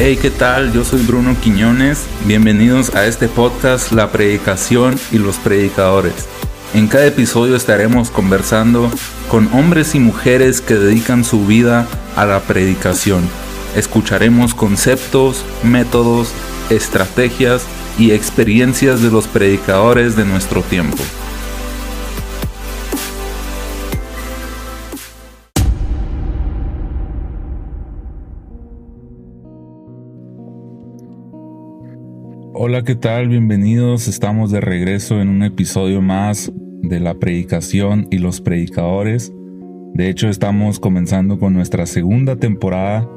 Hey, ¿qué tal? Yo soy Bruno Quiñones. Bienvenidos a este podcast La Predicación y los Predicadores. En cada episodio estaremos conversando con hombres y mujeres que dedican su vida a la predicación. Escucharemos conceptos, métodos, estrategias y experiencias de los predicadores de nuestro tiempo. Hola, ¿qué tal? Bienvenidos. Estamos de regreso en un episodio más de la predicación y los predicadores. De hecho, estamos comenzando con nuestra segunda temporada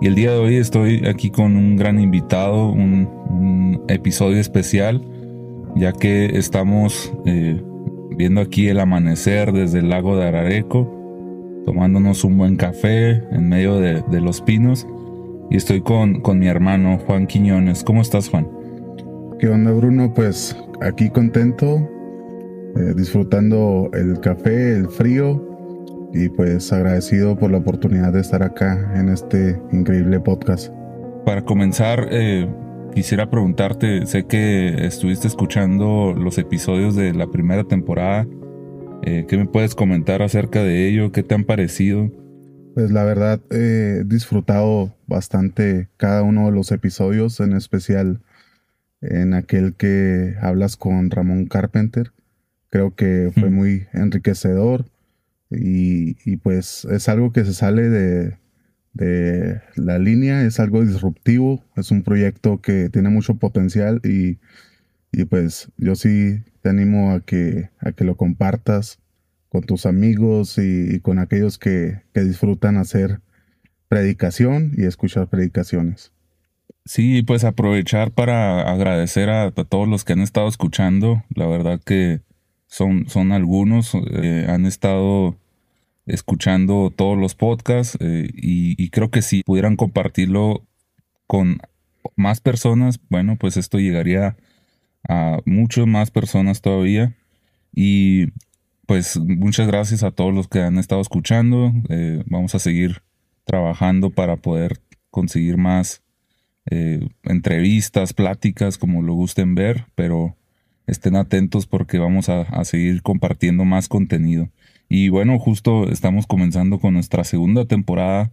y el día de hoy estoy aquí con un gran invitado, un, episodio especial, ya que estamos eh, viendo aquí el amanecer desde el lago de Arareco, tomándonos un buen café en medio de, los pinos. Y estoy con, con mi hermano Juan Quiñones. ¿Cómo estás, Juan? ¿Qué onda Bruno? Pues aquí contento, eh, disfrutando el café, el frío y pues agradecido por la oportunidad de estar acá en este increíble podcast. Para comenzar, eh, quisiera preguntarte, sé que estuviste escuchando los episodios de la primera temporada, eh, ¿qué me puedes comentar acerca de ello? ¿Qué te han parecido? Pues la verdad he disfrutado bastante cada uno de los episodios, en especial en aquel que hablas con Ramón Carpenter. Creo que fue muy enriquecedor y, pues es algo que se sale de, de, la línea, es algo disruptivo, es un proyecto que tiene mucho potencial y, y pues yo sí te animo a que, a que lo compartas con tus amigos y, con aquellos que, que disfrutan hacer predicación y escuchar predicaciones. Sí, pues aprovechar para agradecer a, todos los que han estado escuchando. La verdad que son, son algunos, eh, han estado escuchando todos los podcasts eh, y, creo que si pudieran compartirlo con más personas, bueno, pues esto llegaría a muchas más personas todavía. Y pues muchas gracias a todos los que han estado escuchando. Eh, vamos a seguir trabajando para poder conseguir más eh, entrevistas, pláticas, como lo gusten ver, pero estén atentos porque vamos a, seguir compartiendo más contenido. Y bueno, justo estamos comenzando con nuestra segunda temporada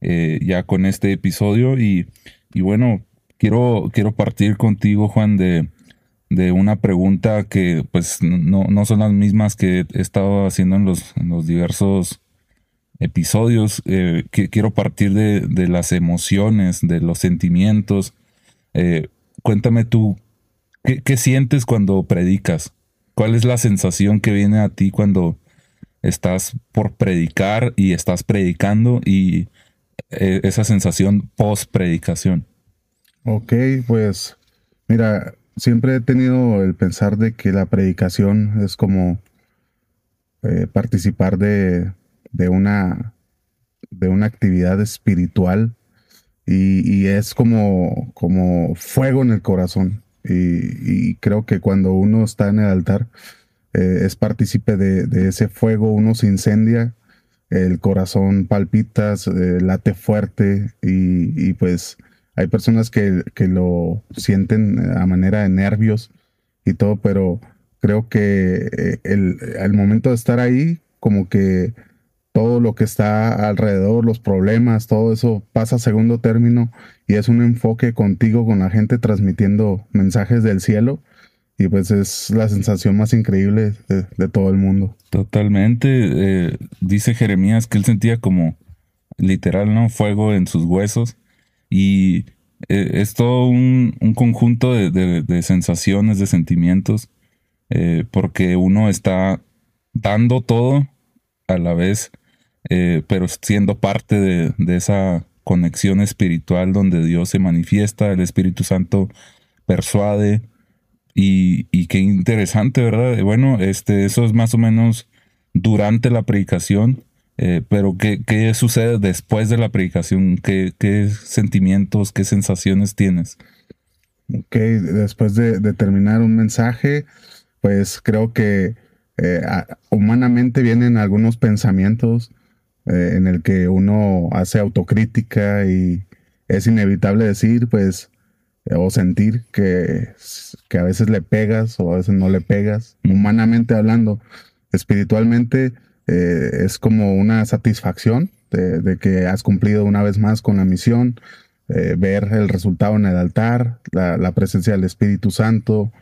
eh, ya con este episodio y, bueno, quiero, quiero partir contigo, Juan, de, de una pregunta que pues no, no, son las mismas que he estado haciendo en los, en los diversos episodios, eh, que quiero partir de, las emociones, de los sentimientos. Eh, cuéntame tú, ¿qué, sientes cuando predicas? ¿Cuál es la sensación que viene a ti cuando estás por predicar y estás predicando y eh, esa sensación post predicación? Ok, pues mira, siempre he tenido el pensar de que la predicación es como participar de, de una, de una actividad espiritual y, es como, como fuego en el corazón. Y, creo que cuando uno está en el altar, eh, es partícipe de, ese fuego, uno se incendia, el corazón palpita, eh, late fuerte y, pues hay personas que, lo sienten a manera de nervios y todo, pero creo que eh, el, el momento de estar ahí, como que todo lo que está alrededor, los problemas, todo eso pasa a segundo término y es un enfoque contigo, con la gente transmitiendo mensajes del cielo y pues es la sensación más increíble de, todo el mundo. Totalmente. Eh, dice Jeremías que él sentía como literal, ¿no? Fuego en sus huesos y eh, es todo un, conjunto de, sensaciones, de sentimientos, eh, porque uno está dando todo a la vez eh, pero siendo parte de, esa conexión espiritual donde Dios se manifiesta, el Espíritu Santo persuade y, qué interesante, ¿verdad? Bueno, este, eso es más o menos durante la predicación, eh, pero ¿qué, ¿qué, sucede después de la predicación? ¿Qué, ¿Qué, sentimientos, qué sensaciones tienes? Ok, después de, terminar un mensaje, pues creo que eh, humanamente vienen algunos pensamientos eh, en el que uno hace autocrítica y es inevitable decir, pues, o sentir que, que a veces le pegas o a veces no le pegas, humanamente hablando. Espiritualmente eh, es como una satisfacción de, que has cumplido una vez más con la misión, eh, ver el resultado en el altar, la, presencia del Espíritu Santo,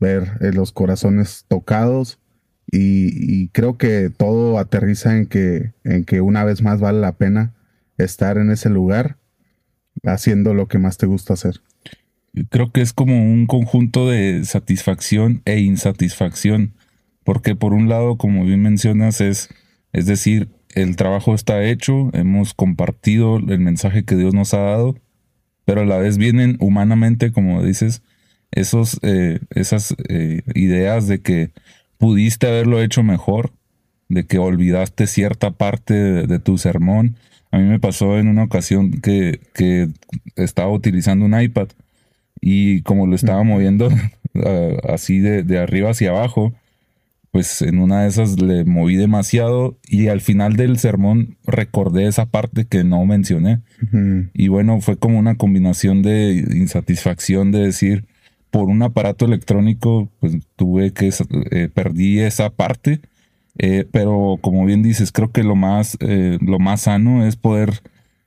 ver eh, los corazones tocados y, creo que todo aterriza en que, en que una vez más vale la pena estar en ese lugar haciendo lo que más te gusta hacer. Creo que es como un conjunto de satisfacción e insatisfacción, porque por un lado, como bien mencionas, es, es decir, el trabajo está hecho, hemos compartido el mensaje que Dios nos ha dado, pero a la vez vienen humanamente, como dices, esos, eh, esas eh, ideas de que pudiste haberlo hecho mejor, de que olvidaste cierta parte de, tu sermón. A mí me pasó en una ocasión que, estaba utilizando un iPad y como lo estaba moviendo así de, arriba hacia abajo, pues en una de esas le moví demasiado y al final del sermón recordé esa parte que no mencioné. Y bueno, fue como una combinación de insatisfacción de decir, por un aparato electrónico, pues tuve que, eh, perdí esa parte. Eh, pero como bien dices, creo que lo más, eh, lo más sano es poder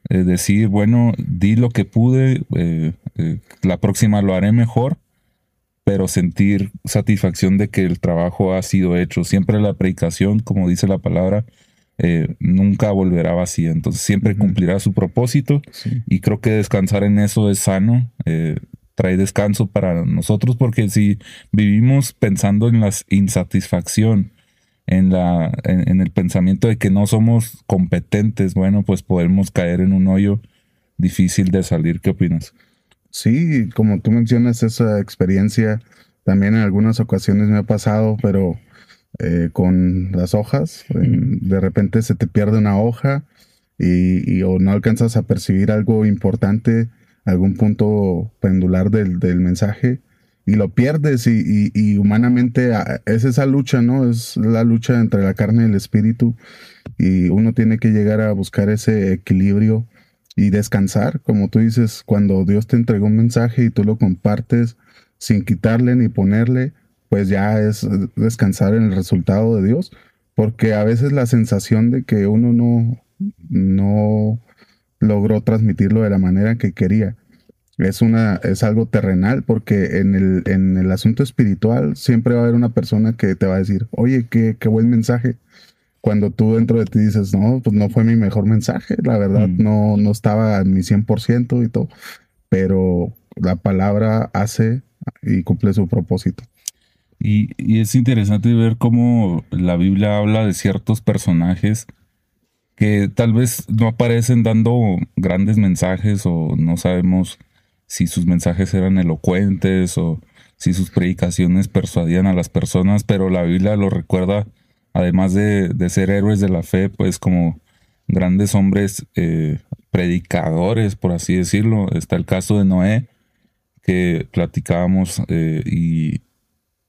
decir, bueno, di lo que pude, la próxima lo haré mejor, pero sentir satisfacción de que el trabajo ha sido hecho. Siempre la predicación, como dice la palabra, nunca volverá vacía. Entonces siempre cumplirá su propósito y creo que descansar en eso es sano trae descanso para nosotros, porque si vivimos pensando en la insatisfacción, en, la, en, el pensamiento de que no somos competentes, bueno, pues podemos caer en un hoyo difícil de salir. ¿Qué opinas? Sí, como tú mencionas, esa experiencia también en algunas ocasiones me ha pasado, pero eh, con las hojas, de repente se te pierde una hoja y, y, o no alcanzas a percibir algo importante algún punto pendular del, mensaje y lo pierdes y, humanamente ah, es esa lucha, ¿no? Es la lucha entre la carne y el espíritu y uno tiene que llegar a buscar ese equilibrio y descansar, como tú dices, cuando Dios te entregó un mensaje y tú lo compartes sin quitarle ni ponerle, pues ya es descansar en el resultado de Dios, porque a veces la sensación de que uno no, no logró transmitirlo de la manera que quería. Es, una, es algo terrenal porque en el, en el asunto espiritual siempre va a haber una persona que te va a decir, oye, qué, qué buen mensaje. Cuando tú dentro de ti dices, no, pues no fue mi mejor mensaje, la verdad mm. no, no estaba en mi 100% y todo, pero la palabra hace y cumple su propósito. Y, y, es interesante ver cómo la Biblia habla de ciertos personajes que tal vez no aparecen dando grandes mensajes o no sabemos si sus mensajes eran elocuentes o si sus predicaciones persuadían a las personas, pero la Biblia lo recuerda, además de, ser héroes de la fe, pues como grandes hombres eh, predicadores, por así decirlo. Está el caso de Noé, que platicábamos eh, y,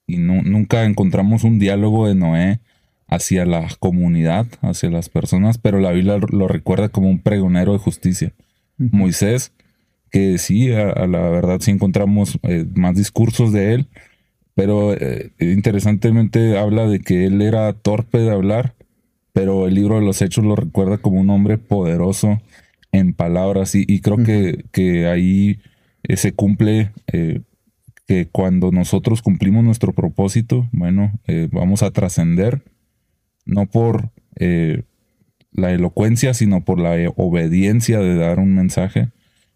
nunca encontramos un diálogo de Noé hacia la comunidad, hacia las personas, pero la Biblia lo recuerda como un pregonero de justicia. Moisés, que sí, a, la verdad sí encontramos eh, más discursos de él, pero eh, interesantemente habla de que él era torpe de hablar, pero el libro de los hechos lo recuerda como un hombre poderoso en palabras y, creo que, que, ahí eh, se cumple que cuando nosotros cumplimos nuestro propósito, bueno, vamos a trascender no por eh, la elocuencia, sino por la obediencia de dar un mensaje.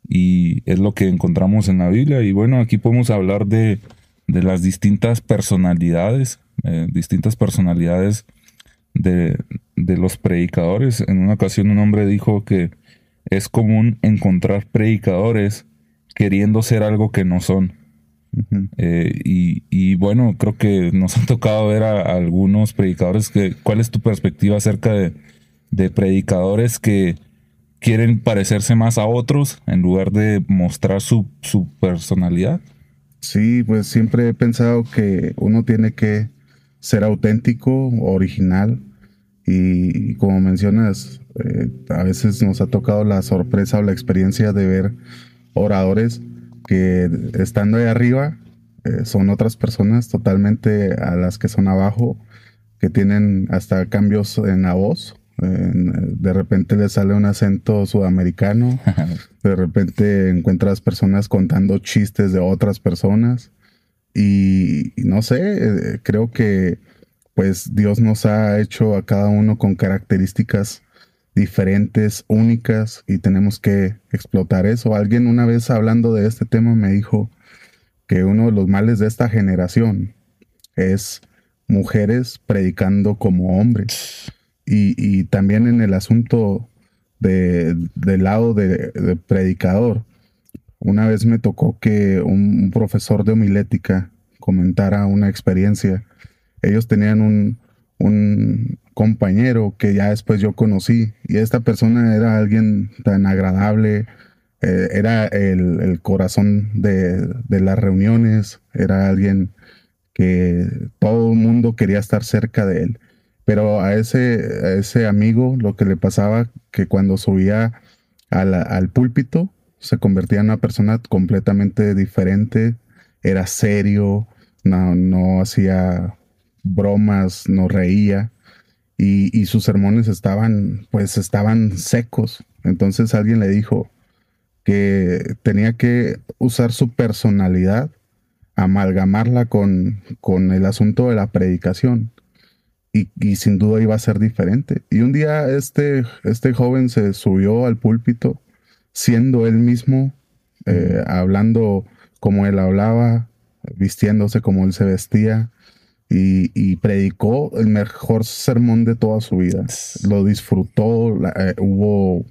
Y es lo que encontramos en la Biblia. Y bueno, aquí podemos hablar de, las distintas personalidades, eh, distintas personalidades de, los predicadores. En una ocasión un hombre dijo que es común encontrar predicadores queriendo ser algo que no son. Eh, y, bueno, creo que nos han tocado ver a, algunos predicadores que, ¿cuál es tu perspectiva acerca de, predicadores que quieren parecerse más a otros en lugar de mostrar su, personalidad? Sí, pues siempre he pensado que uno tiene que ser auténtico, original Y, como mencionas, eh, a veces nos ha tocado la sorpresa o la experiencia de ver oradores que estando ahí arriba eh, son otras personas totalmente a las que son abajo, que tienen hasta cambios en la voz. de repente le sale un acento sudamericano, de repente encuentras personas contando chistes de otras personas y, no sé, eh, creo que pues Dios nos ha hecho a cada uno con características diferentes, únicas, y tenemos que explotar eso. Alguien una vez hablando de este tema me dijo que uno de los males de esta generación es mujeres predicando como hombres. Y, también en el asunto de, del lado de, predicador, una vez me tocó que un profesor de homilética comentara una experiencia ellos tenían un, compañero que ya después yo conocí y esta persona era alguien tan agradable, eh, era el, corazón de, las reuniones, era alguien que todo el mundo quería estar cerca de él. Pero a ese, ese amigo lo que le pasaba que cuando subía al púlpito se convertía en una persona completamente diferente, era serio, no, no hacía bromas, no reía y, sus sermones estaban, pues estaban secos. Entonces alguien le dijo que tenía que usar su personalidad, amalgamarla con, con el asunto de la predicación. Y, sin duda iba a ser diferente. Y un día este, este joven se subió al púlpito siendo él mismo, eh, hablando como él hablaba, vistiéndose como él se vestía, y, predicó el mejor sermón de toda su vida. Lo disfrutó, eh, hubo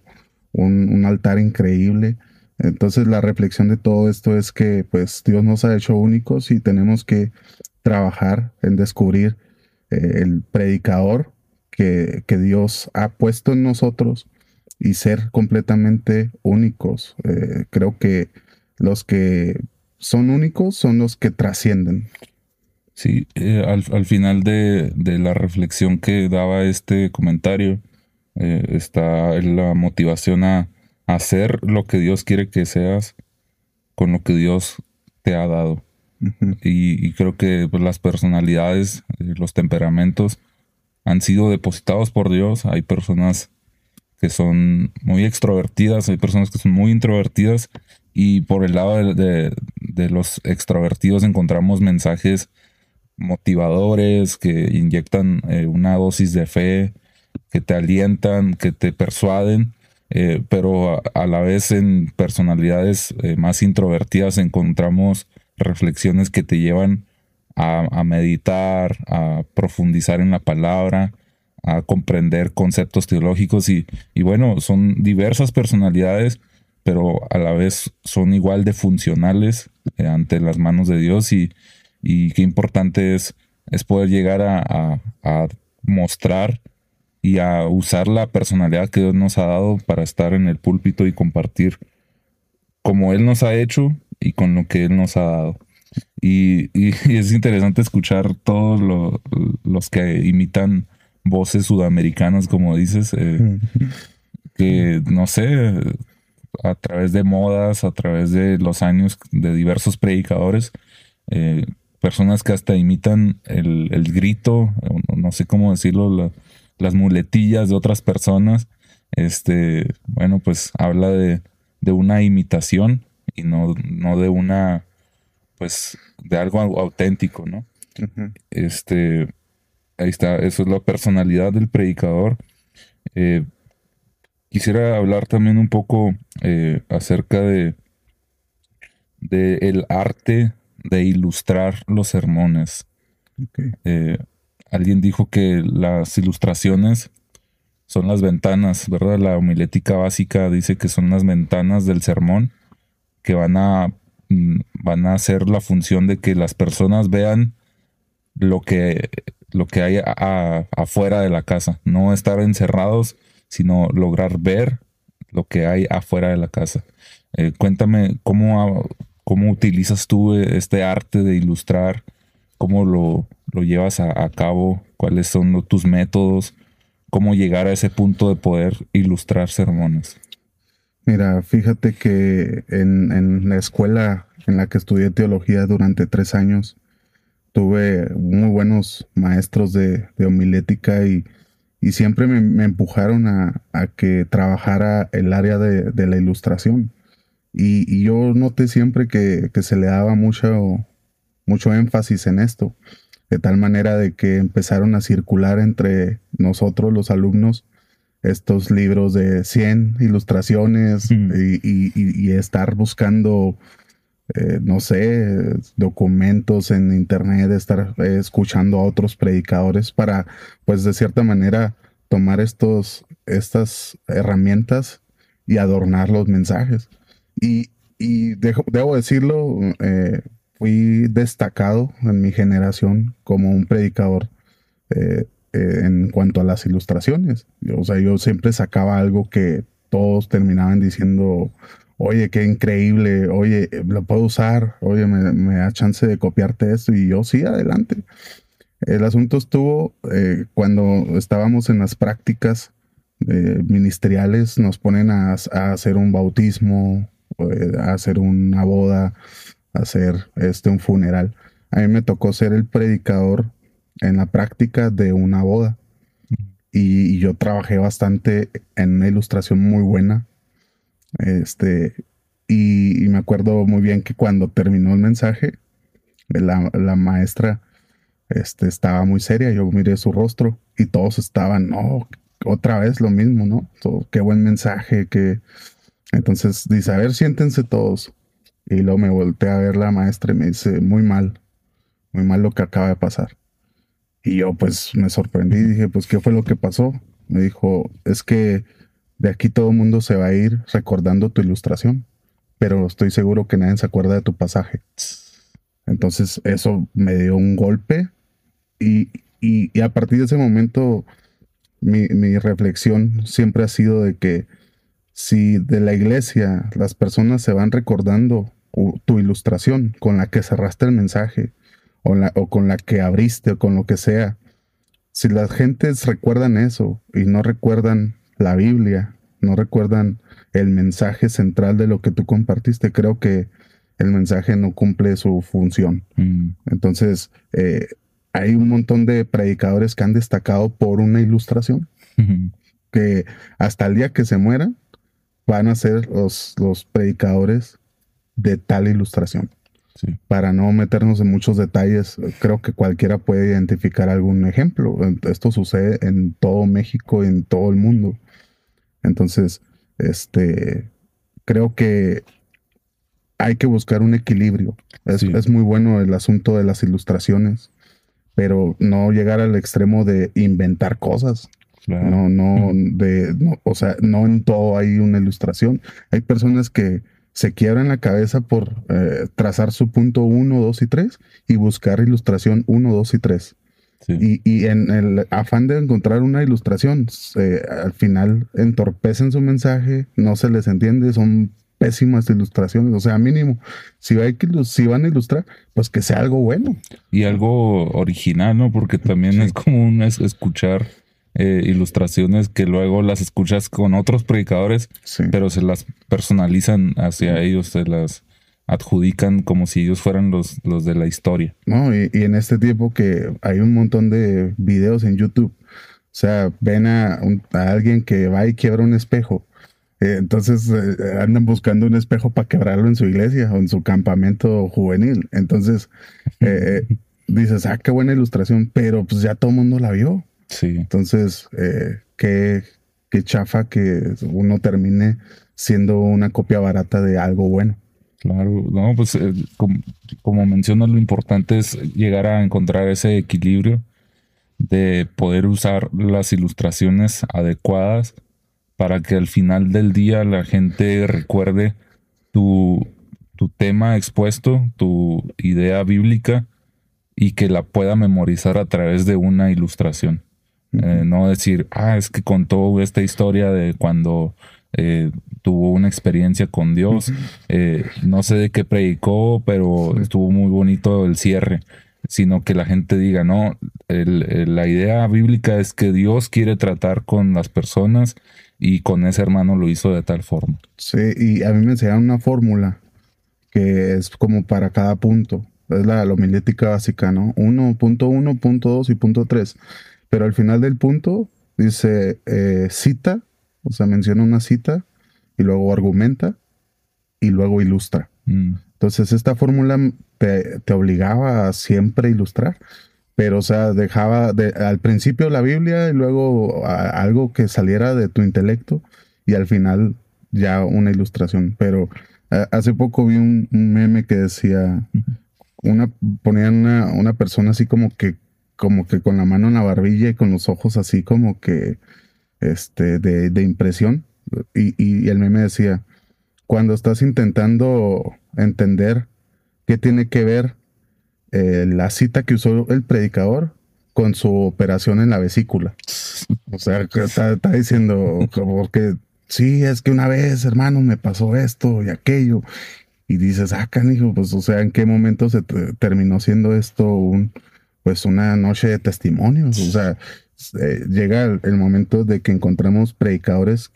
un, altar increíble. Entonces la reflexión de todo esto es que pues Dios nos ha hecho únicos y tenemos que trabajar en descubrir eh, el predicador que, Dios ha puesto en nosotros y ser completamente únicos. Eh, creo que los que son únicos son los que trascienden. Sí, eh, al, final de, la reflexión que daba este comentario eh, está la motivación a, hacer lo que Dios quiere que seas con lo que Dios te ha dado. y, creo que pues, las personalidades, eh, los temperamentos han sido depositados por Dios. Hay personas que son muy extrovertidas, hay personas que son muy introvertidas y por el lado de, de los extrovertidos encontramos mensajes motivadores que inyectan eh, una dosis de fe, que te alientan, que te persuaden, eh, pero a, la vez en personalidades eh, más introvertidas encontramos reflexiones que te llevan a, meditar, a profundizar en la palabra, a comprender conceptos teológicos y, y bueno, son diversas personalidades, pero a la vez son igual de funcionales ante las manos de Dios y, y qué importante es, es poder llegar a, mostrar y a usar la personalidad que Dios nos ha dado para estar en el púlpito y compartir como Él nos ha hecho y con lo que Él nos ha dado. Y, es interesante escuchar todos los que imitan voces sudamericanas, como dices, eh, que no sé, a través de modas, a través de los años de diversos predicadores, eh, personas que hasta imitan el, grito, no sé cómo decirlo, las muletillas de otras personas. Este, bueno, pues habla de, una imitación y no, no, de una, pues, de algo auténtico, ¿no? Este, ahí está, eso es la personalidad del predicador. Eh, quisiera hablar también un poco eh, acerca de, de el arte de ilustrar los sermones. Eh, alguien dijo que las ilustraciones son las ventanas, ¿verdad? La homilética básica dice que son las ventanas del sermón que van a, mm, van a hacer la función de que las personas vean lo que, lo que hay afuera de la casa. No estar encerrados, sino lograr ver lo que hay afuera de la casa. Eh, cuéntame cómo, ¿Cómo utilizas tú este arte de ilustrar? ¿Cómo lo, llevas a, cabo? ¿Cuáles son tus métodos? cómo llegar a ese punto de poder ilustrar sermones. Mira, fíjate que en, la escuela en la que estudié teología durante tres años, tuve muy buenos maestros de, homilética y, siempre me, empujaron a, que trabajara el área de, la ilustración. Y, yo noté siempre que, se le daba mucho, mucho énfasis en esto, de tal manera de que empezaron a circular entre nosotros los alumnos estos libros de 100 ilustraciones y, estar buscando, eh, no sé, documentos en internet, estar eh, escuchando a otros predicadores para, pues de cierta manera, tomar estos, estas herramientas y adornar los mensajes. Y, debo decirlo, eh, fui destacado en mi generación como un predicador eh, en cuanto a las ilustraciones. o sea, yo siempre sacaba algo que todos terminaban diciendo, oye, qué increíble, oye, lo puedo usar, oye, me, da chance de copiarte esto y yo sí, adelante. El asunto estuvo eh, cuando estábamos en las prácticas eh, ministeriales, nos ponen a, hacer un bautismo, a hacer una boda, hacer este, un funeral. A mí me tocó ser el predicador en la práctica de una boda. Y, yo trabajé bastante en una ilustración muy buena. Este, y, me acuerdo muy bien que cuando terminó el mensaje, la, maestra este, estaba muy seria. Yo miré su rostro y todos estaban, no, otra vez lo mismo, ¿no? qué buen mensaje, que... Entonces dice, a ver, siéntense todos. Y luego me volteé a ver la maestra y me dice, muy mal, muy mal lo que acaba de pasar. Y yo pues me sorprendí y dije, pues, ¿qué fue lo que pasó? Me dijo, es que de aquí todo el mundo se va a ir recordando tu ilustración, pero estoy seguro que nadie se acuerda de tu pasaje. Entonces eso me dio un golpe y, a partir de ese momento mi, mi, reflexión siempre ha sido de que si de la iglesia las personas se van recordando tu ilustración con la que cerraste el mensaje, o, con la que abriste o con lo que sea. Si las gentes recuerdan eso y no recuerdan la Biblia, no recuerdan el mensaje central de lo que tú compartiste, creo que el mensaje no cumple su función. Mm. Entonces, eh, hay un montón de predicadores que han destacado por una ilustración, que hasta el día que se mueran van a ser los, los predicadores de tal ilustración. Para no meternos en muchos detalles, creo que cualquiera puede identificar algún ejemplo. Esto sucede en todo México y en todo el mundo. Entonces, este, creo que hay que buscar un equilibrio. Es, muy bueno el asunto de las ilustraciones, pero no llegar al extremo de inventar cosas. No, no, de, o sea, no en todo hay una ilustración. Hay personas que se quiebra en la cabeza por eh, trazar su punto 1, 2 y 3 y buscar ilustración 1, 2 y 3. Y, en el afán de encontrar una ilustración, al final entorpecen su mensaje, no se les entiende, son pésimas ilustraciones. O sea, mínimo, si, hay que, si van a ilustrar, pues que sea algo bueno. Y algo original, ¿no? Porque también es común escuchar eh, ilustraciones que luego las escuchas con otros predicadores, pero se las personalizan hacia ellos, se las adjudican como si ellos fueran los, los de la historia. No, y, en este tiempo que hay un montón de videos en YouTube, o sea, ven a, alguien que va y quiebra un espejo. Eh, entonces eh, andan buscando un espejo para quebrarlo en su iglesia o en su campamento juvenil. Entonces dices, ah, qué buena ilustración, pero pues ya todo el mundo la vio. Sí. Entonces, eh, qué, chafa que uno termine siendo una copia barata de algo bueno. Claro, no, pues eh, como, como mencionas, lo importante es llegar a encontrar ese equilibrio de poder usar las ilustraciones adecuadas para que al final del día la gente recuerde tu, tu tema expuesto, tu idea bíblica y que la pueda memorizar a través de una ilustración. Eh, no decir, ah, es que contó esta historia de cuando eh, tuvo una experiencia con Dios. Eh, no sé de qué predicó, pero estuvo muy bonito el cierre. sino que la gente diga, no, la idea bíblica es que Dios quiere tratar con las personas y con ese hermano lo hizo de tal forma. Sí, y a mí me enseñaron una fórmula que es como para cada punto. Es la, homilética básica, ¿no? 1.1, punto 2 y punto 3. Pero al final del punto dice eh, cita, o sea, menciona una cita y luego argumenta y luego ilustra. Mm. Entonces, esta fórmula te, te, obligaba a siempre ilustrar, pero, o sea, dejaba de, al principio la Biblia y luego algo que saliera de tu intelecto y al final ya una ilustración. Pero hace poco vi un, meme que decía, una, ponían una, una persona así como que, como que con la mano en la barbilla y con los ojos así como que, este, de, de impresión. Y, y el meme decía, cuando estás intentando entender qué tiene que ver eh, la cita que usó el predicador con su operación en la vesícula. O sea, está, está diciendo, porque sí, es que una vez, hermano, me pasó esto y aquello. Y dices, ah, canijo, pues, o sea, ¿en qué momento se terminó siendo esto un, pues, una noche de testimonios? O sea, eh, llega el, momento de que encontramos predicadores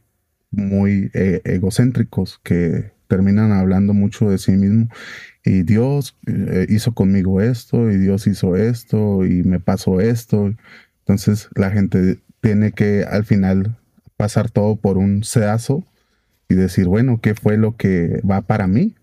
muy eh, egocéntricos que terminan hablando mucho de sí mismo y Dios eh, hizo conmigo esto y Dios hizo esto y me pasó esto. Entonces la gente tiene que al final pasar todo por un sedazo y decir, bueno, ¿qué fue lo que va para mí?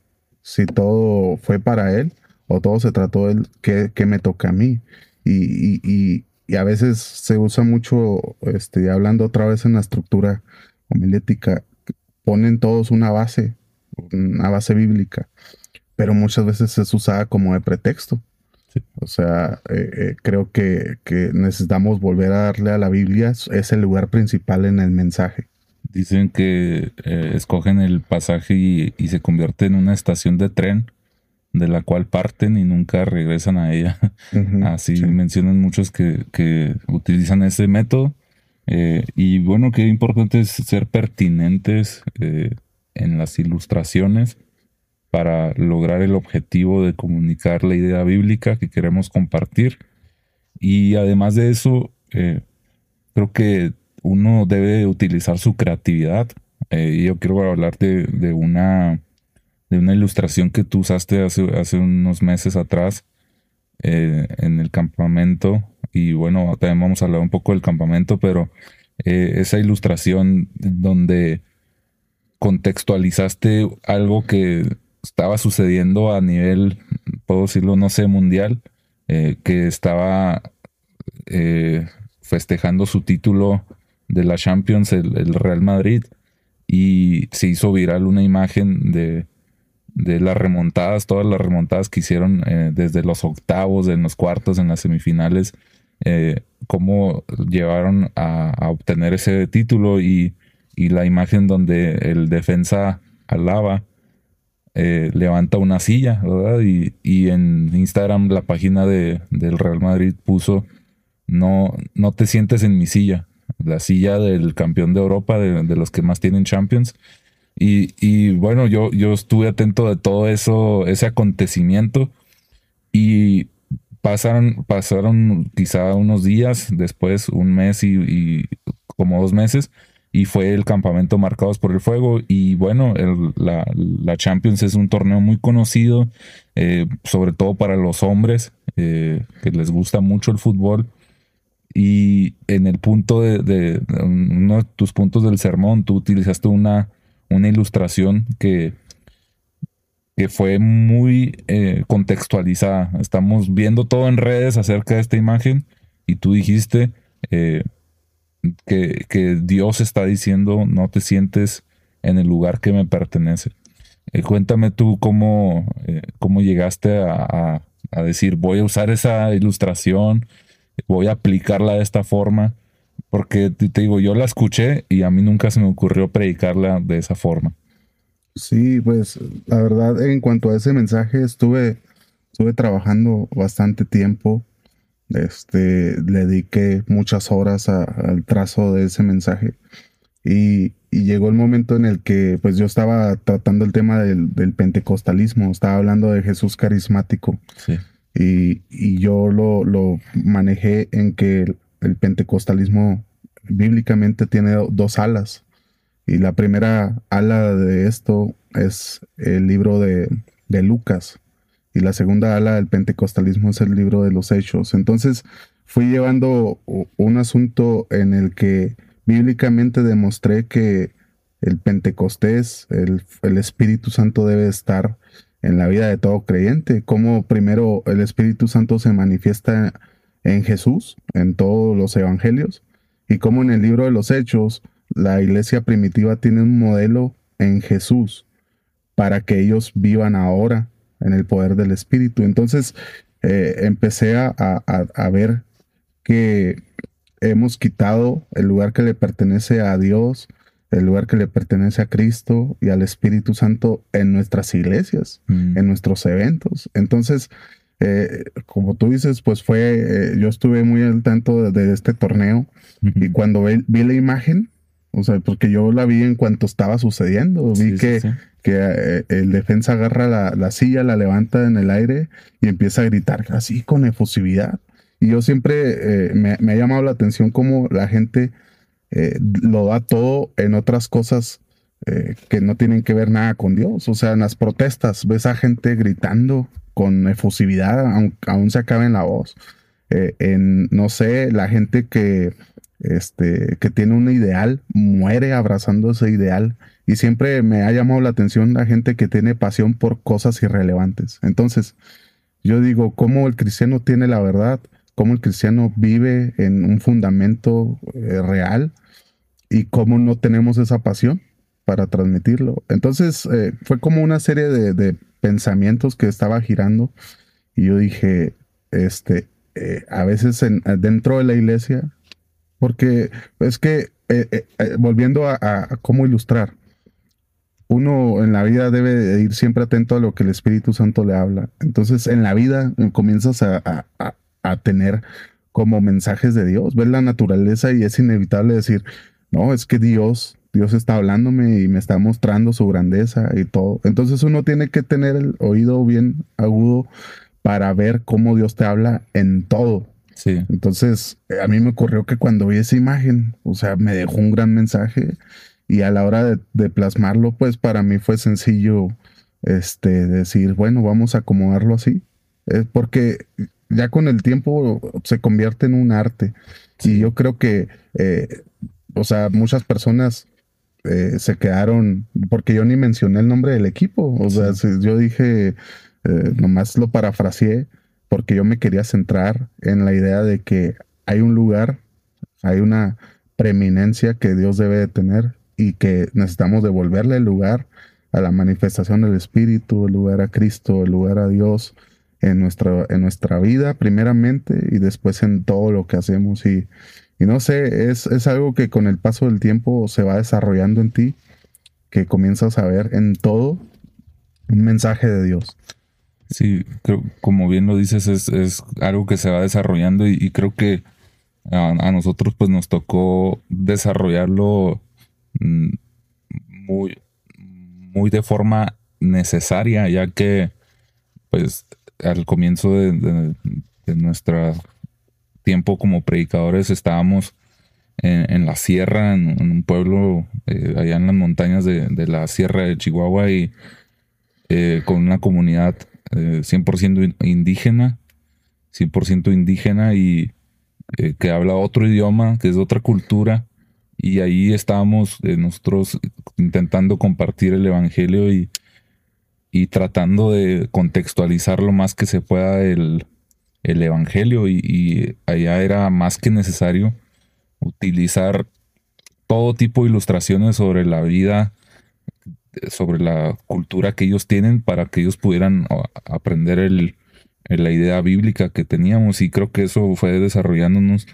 Si todo fue para él o todo se trató de él, ¿qué, me toca a mí? Y, y, y, a veces se usa mucho, este, hablando otra vez en la estructura homilética, ponen todos una base, una base bíblica pero muchas veces es usada como de pretexto. O sea, eh, eh, creo que, necesitamos volver a darle a la Biblia ese lugar principal en el mensaje. Dicen que eh, escogen el pasaje y, se convierte en una estación de tren de la cual parten y nunca regresan a ella. Así mencionan muchos que, utilizan ese método. y bueno, qué importante es ser pertinentes en las ilustraciones para lograr el objetivo de comunicar la idea bíblica que queremos compartir. Y además de eso, eh, creo que uno debe utilizar su creatividad. Eh, yo quiero hablar de, una, de una ilustración que tú usaste hace, unos meses atrás eh, en el campamento. Y bueno, también vamos a hablar un poco del campamento, pero esa ilustración donde contextualizaste algo que estaba sucediendo a nivel, puedo decirlo, no sé, mundial, eh, que estaba eh, festejando su título de la Champions, el, Real Madrid, y se hizo viral una imagen de, de las remontadas, todas las remontadas que hicieron eh, desde los octavos, en los cuartos, en las semifinales, cómo llevaron a, obtener ese título y, y la imagen donde el defensa alaba eh, levanta una silla, ¿verdad? Y, en Instagram la página de, del Real Madrid puso, no, no te sientes en mi silla, la silla del campeón de Europa, de, los que más tienen Champions. Y, bueno, yo, yo estuve atento de todo eso, ese acontecimiento y pasaron, pasaron quizá unos días, después un mes y como dos meses y fue el campamento Marcados por el Fuego. Y bueno, la, Champions es un torneo muy conocido, eh, sobre todo para los hombres, eh, que les gusta mucho el fútbol. Y en el punto de, uno de tus puntos del sermón, tú utilizaste una, una ilustración que, que fue muy eh, contextualizada. Estamos viendo todo en redes acerca de esta imagen y tú dijiste, que, Dios está diciendo, no te sientes en el lugar que me pertenece. Eh, cuéntame tú cómo, eh, cómo llegaste a, decir, voy a usar esa ilustración, voy a aplicarla de esta forma, porque te, digo, yo la escuché y a mí nunca se me ocurrió predicarla de esa forma. Sí, pues la verdad, en cuanto a ese mensaje, estuve, estuve trabajando bastante tiempo este, le dediqué muchas horas al trazo de ese mensaje. Y, llegó el momento en el que pues yo estaba tratando el tema del, pentecostalismo, estaba hablando de Jesús carismático. Y, yo lo, lo, manejé en que el, pentecostalismo bíblicamente tiene dos alas. Y la primera ala de esto es el libro de, de Lucas. Y la segunda ala del pentecostalismo es el libro de los hechos. Entonces fui llevando un asunto en el que bíblicamente demostré que el Pentecostés, el, el, Espíritu Santo debe estar en la vida de todo creyente. Como primero el Espíritu Santo se manifiesta en Jesús, en todos los evangelios, y como en el libro de los Hechos, la iglesia primitiva tiene un modelo en Jesús para que ellos vivan ahora en el poder del Espíritu. Entonces eh, empecé a, a ver que hemos quitado el lugar que le pertenece a Dios, el lugar que le pertenece a Cristo y al Espíritu Santo en nuestras iglesias, mm. en nuestros eventos. Entonces, eh, como tú dices, pues fue, eh, yo estuve muy al tanto de, este torneo y cuando vi, la imagen, o sea, porque yo la vi en cuanto estaba sucediendo, vi que, que eh, el defensa agarra la, la, silla, la levanta en el aire y empieza a gritar así con efusividad. Y yo siempre eh, me, ha llamado la atención cómo la gente lo da todo en otras cosas eh, que no tienen que ver nada con Dios. O sea, en las protestas ves a gente gritando con efusividad, aun, aún se acabe en la voz. en, no sé, la gente que, este, que tiene un ideal muere abrazando ese ideal. Y siempre me ha llamado la atención la gente que tiene pasión por cosas irrelevantes. Entonces, yo digo, ¿cómo el cristiano tiene la verdad? cómo el cristiano vive en un fundamento eh, real y cómo no tenemos esa pasión para transmitirlo. Entonces eh, fue como una serie de, pensamientos que estaba girando y yo dije, este, eh, a veces dentro de la iglesia, porque es que volviendo a, cómo ilustrar, uno en la vida debe ir siempre atento a lo que el Espíritu Santo le habla. Entonces en la vida comienzas a, a tener como mensajes de Dios. Ver la naturaleza y es inevitable decir, no, es que Dios, Dios está hablándome y me está mostrando su grandeza y todo. Entonces uno tiene que tener el oído bien agudo para ver cómo Dios te habla en todo. Sí. Entonces, a mí me ocurrió que cuando vi esa imagen, o sea, me dejó un gran mensaje y a la hora de, plasmarlo, pues para mí fue sencillo este, decir, bueno, vamos a acomodarlo así. Es porque ya con el tiempo se convierte en un arte. Y yo creo que, eh, o sea, muchas personas eh, se quedaron, porque yo ni mencioné el nombre del equipo. O sea, yo dije, eh, nomás lo parafraseé, porque yo me quería centrar en la idea de que hay un lugar, hay una preeminencia que Dios debe de tener y que necesitamos devolverle el lugar a la manifestación del Espíritu, el lugar a Cristo, el lugar a Dios en nuestra, en nuestra vida primeramente y después en todo lo que hacemos. Y, y no sé, es, es, algo que con el paso del tiempo se va desarrollando en ti, que comienzas a ver en todo un mensaje de Dios. Sí, creo, como bien lo dices, es, es algo que se va desarrollando y, creo que a, nosotros pues nos tocó desarrollarlo mm, muy, muy de forma necesaria, ya que pues al comienzo de, nuestro tiempo como predicadores estábamos en, la sierra, en, un pueblo eh, allá en las montañas de, la sierra de Chihuahua y eh, con una comunidad 100% eh, indígena, 100% indígena y que habla otro idioma, que es de otra cultura. Y ahí estábamos nosotros intentando compartir el Evangelio y, y tratando de contextualizar lo más que se pueda el, Evangelio y, allá era más que necesario utilizar todo tipo de ilustraciones sobre la vida, sobre la cultura que ellos tienen para que ellos pudieran aprender el, la idea bíblica que teníamos y creo que eso fue desarrollándonos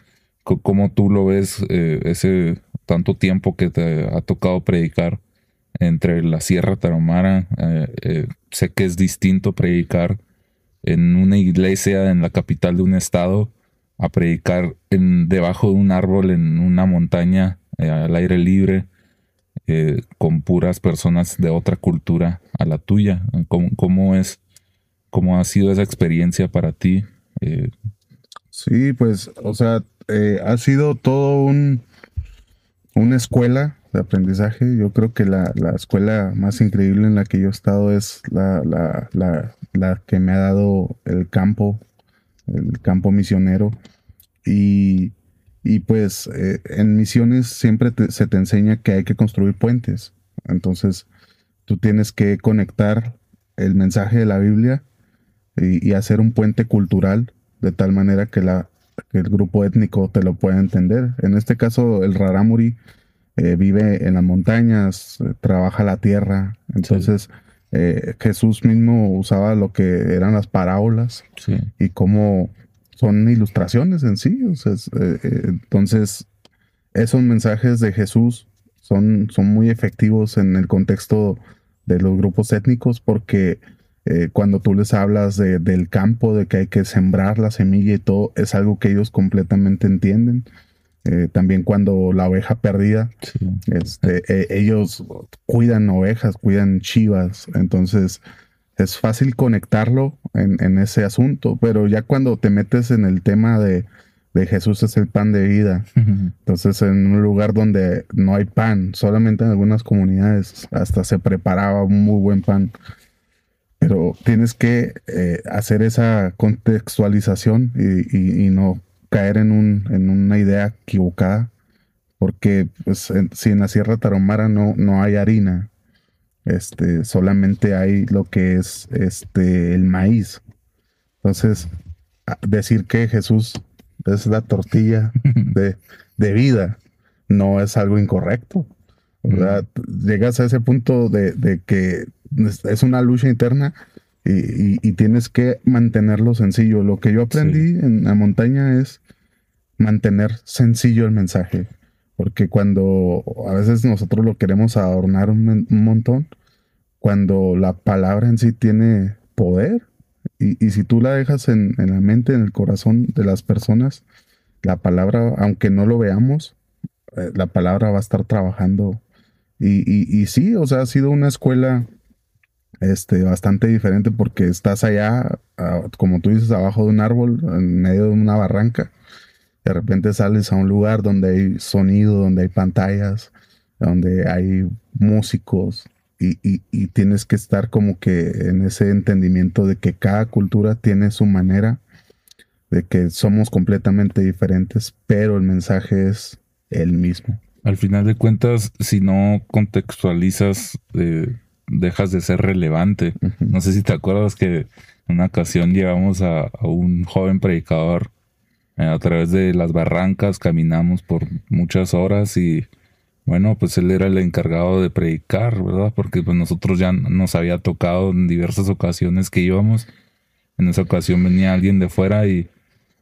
como tú lo ves eh, ese tanto tiempo que te ha tocado predicar entre la Sierra Tarahumara. Eh, eh, sé que es distinto predicar en una iglesia en la capital de un estado a predicar en, debajo de un árbol en una montaña eh, al aire libre con puras personas de otra cultura a la tuya. ¿Cómo, cómo es cómo ha sido esa experiencia para ti. Eh, sí, pues, o sea, eh, ha sido todo un una escuela de aprendizaje. Yo creo que la, escuela más increíble en la que yo he estado es la, la, que me ha dado el campo, el campo misionero. Y, pues eh, en misiones siempre se te enseña que hay que construir puentes. Entonces tú tienes que conectar el mensaje de la Biblia y, hacer un puente cultural de tal manera que, la, que el grupo étnico te lo pueda entender. En este caso, el Raramuri eh, vive en las montañas, eh, trabaja la tierra. Entonces, eh, Jesús mismo usaba lo que eran las parábolas y cómo son ilustraciones en sí. entonces, esos mensajes de Jesús son, son muy efectivos en el contexto de los grupos étnicos porque cuando tú les hablas del campo, de que hay que sembrar la semilla y todo, es algo que ellos completamente entienden. Eh, también cuando la oveja perdida, este, eh, ellos cuidan ovejas, cuidan chivas, entonces es fácil conectarlo en, ese asunto, pero ya cuando te metes en el tema de, Jesús es el pan de vida, entonces en un lugar donde no hay pan, solamente en algunas comunidades hasta se preparaba un muy buen pan, pero tienes que eh, hacer esa contextualización y no caer en, un, en una idea equivocada, porque pues, si en la Sierra Tarahumara no, no hay harina, este, solamente hay lo que es este, el maíz. Entonces, decir que Jesús es la tortilla de, de vida no es algo incorrecto. Llegas a ese punto de, de, que es una lucha interna y, tienes que mantenerlo sencillo. Lo que yo aprendí en la montaña es mantener sencillo el mensaje. Porque cuando a veces nosotros lo queremos adornar un, montón, cuando la palabra en sí tiene poder, y, si tú la dejas en, la mente, en el corazón de las personas, la palabra, aunque no lo veamos, eh, la palabra va a estar trabajando. Y, y, y, sí, o sea, ha sido una escuela este, bastante diferente porque estás allá, como tú dices, abajo de un árbol, en medio de una barranca. De repente sales a un lugar donde hay sonido, donde hay pantallas, donde hay músicos y, y tienes que estar como que en ese entendimiento de que cada cultura tiene su manera, de que somos completamente diferentes, pero el mensaje es el mismo. Al final de cuentas, si no contextualizas eh, dejas de ser relevante. No sé si te acuerdas que en una ocasión llevamos a, un joven predicador eh, a través de las barrancas, caminamos por muchas horas y bueno, pues él era el encargado de predicar, ¿verdad? Porque pues nosotros ya nos había tocado en diversas ocasiones que íbamos. En esa ocasión venía alguien de fuera y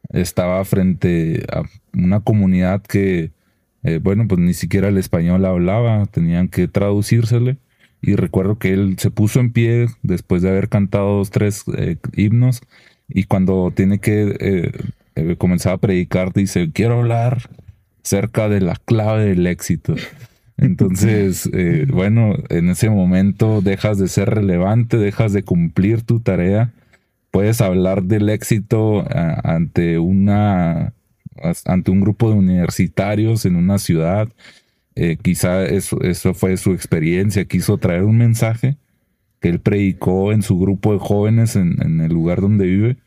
estaba frente a una comunidad que, eh, bueno, pues ni siquiera el español hablaba, tenían que traducírsele. Y recuerdo que él se puso en pie después de haber cantado dos, tres eh, himnos. Y cuando tiene que eh, eh, comenzar a predicar, dice, quiero hablar cerca de la clave del éxito. Entonces, bueno, en ese momento dejas de ser relevante, dejas de cumplir tu tarea. Puedes hablar del éxito ante una ante un grupo de universitarios en una ciudad, eh, quizá eso, eso fue su experiencia, quiso traer un mensaje que él predicó en su grupo de jóvenes en, el lugar donde vive,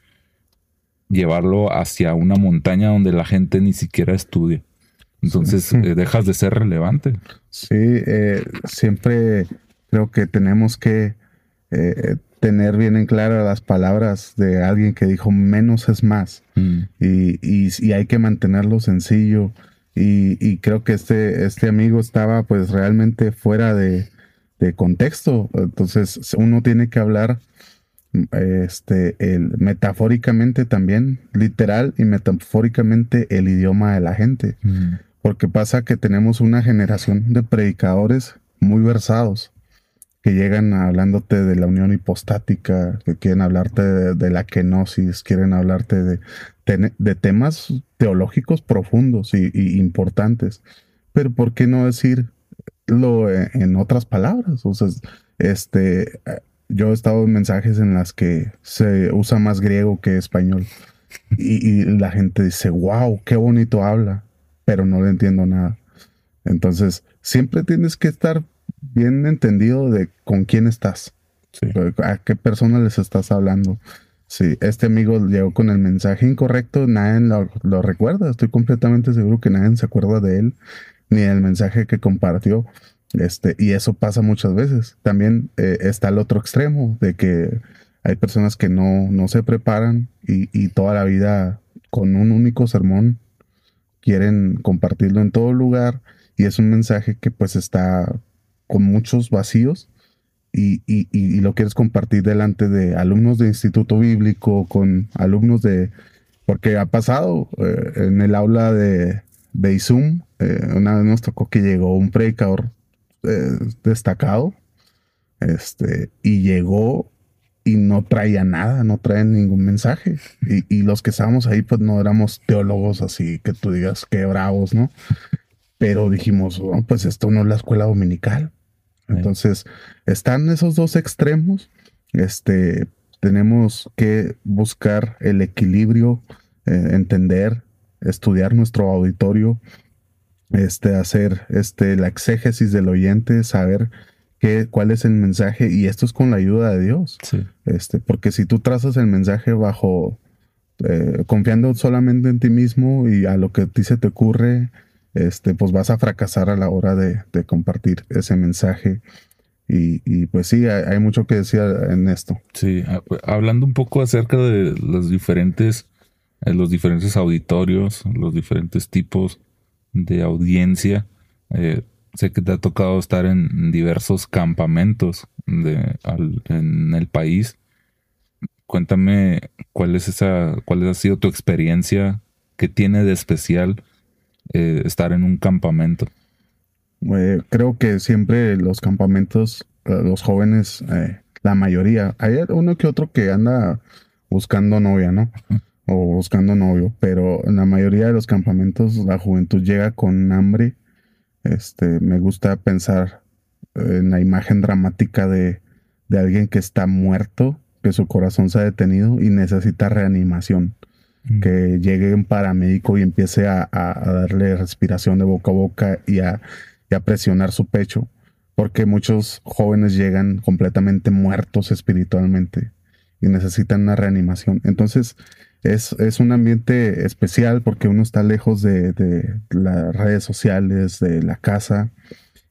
llevarlo hacia una montaña donde la gente ni siquiera estudia. Entonces eh, dejas de ser relevante. Sí, eh, siempre creo que tenemos que tener bien en claro las palabras de alguien que dijo menos es más mm. y, hay que mantenerlo sencillo y, creo que este, este amigo estaba pues realmente fuera de, contexto. Entonces uno tiene que hablar este, el, metafóricamente también, literal y metafóricamente el idioma de la gente. Porque pasa que tenemos una generación de predicadores muy versados que llegan hablándote de la unión hipostática, que quieren hablarte de, la kenosis, quieren hablarte de, de, temas teológicos profundos y, importantes. Pero ¿por qué no decirlo en, otras palabras? O sea, este, yo he estado en mensajes en las que se usa más griego que español. Y, la gente dice, wow, qué bonito habla, pero no le entiendo nada. Entonces, siempre tienes que estar bien entendido de con quién estás, a qué persona les estás hablando. Si este amigo llegó con el mensaje incorrecto, nadie lo, lo, recuerda. Estoy completamente seguro que nadie se acuerda de él ni del mensaje que compartió. Este, y eso pasa muchas veces. También eh, está el otro extremo de que hay personas que no, no se preparan y, y, toda la vida con un único sermón quieren compartirlo en todo lugar y es un mensaje que pues está con muchos vacíos y, y, y lo quieres compartir delante de alumnos de instituto bíblico, con alumnos de... Porque ha pasado eh, en el aula de, de eh, una vez nos tocó que llegó un predicador eh, destacado. Este, y llegó y no traía nada, no traía ningún mensaje. Y, los que estábamos ahí, pues no éramos teólogos así que tú digas que bravos, ¿no? Pero dijimos, pues esto no es la escuela dominical. Entonces, están esos dos extremos. Este, tenemos que buscar el equilibrio, eh, entender, estudiar nuestro auditorio este, hacer este, la exégesis del oyente, saber qué, cuál es el mensaje, y esto es con la ayuda de Dios. Este, porque si tú trazas el mensaje bajo, eh, confiando solamente en ti mismo y a lo que a ti se te ocurre, este, pues vas a fracasar a la hora de, compartir ese mensaje. Y, pues sí, hay, mucho que decir en esto. Sí, hablando un poco acerca de los diferentes, eh, los diferentes auditorios, los diferentes tipos de audiencia. Eh, sé que te ha tocado estar en diversos campamentos de, en el país. Cuéntame cuál es esa, cuál ha sido tu experiencia, qué tiene de especial eh, estar en un campamento. Eh, creo que siempre los campamentos, los jóvenes, la mayoría, hay uno que otro que anda buscando novia, ¿no? o buscando novio, pero en la mayoría de los campamentos la juventud llega con hambre. Este, me gusta pensar en la imagen dramática de, alguien que está muerto, que su corazón se ha detenido y necesita reanimación. Mm. Que llegue un paramédico y empiece a, darle respiración de boca a boca y a, presionar su pecho. Porque muchos jóvenes llegan completamente muertos espiritualmente y necesitan una reanimación. Entonces, es, es, un ambiente especial porque uno está lejos de, las redes sociales, de la casa,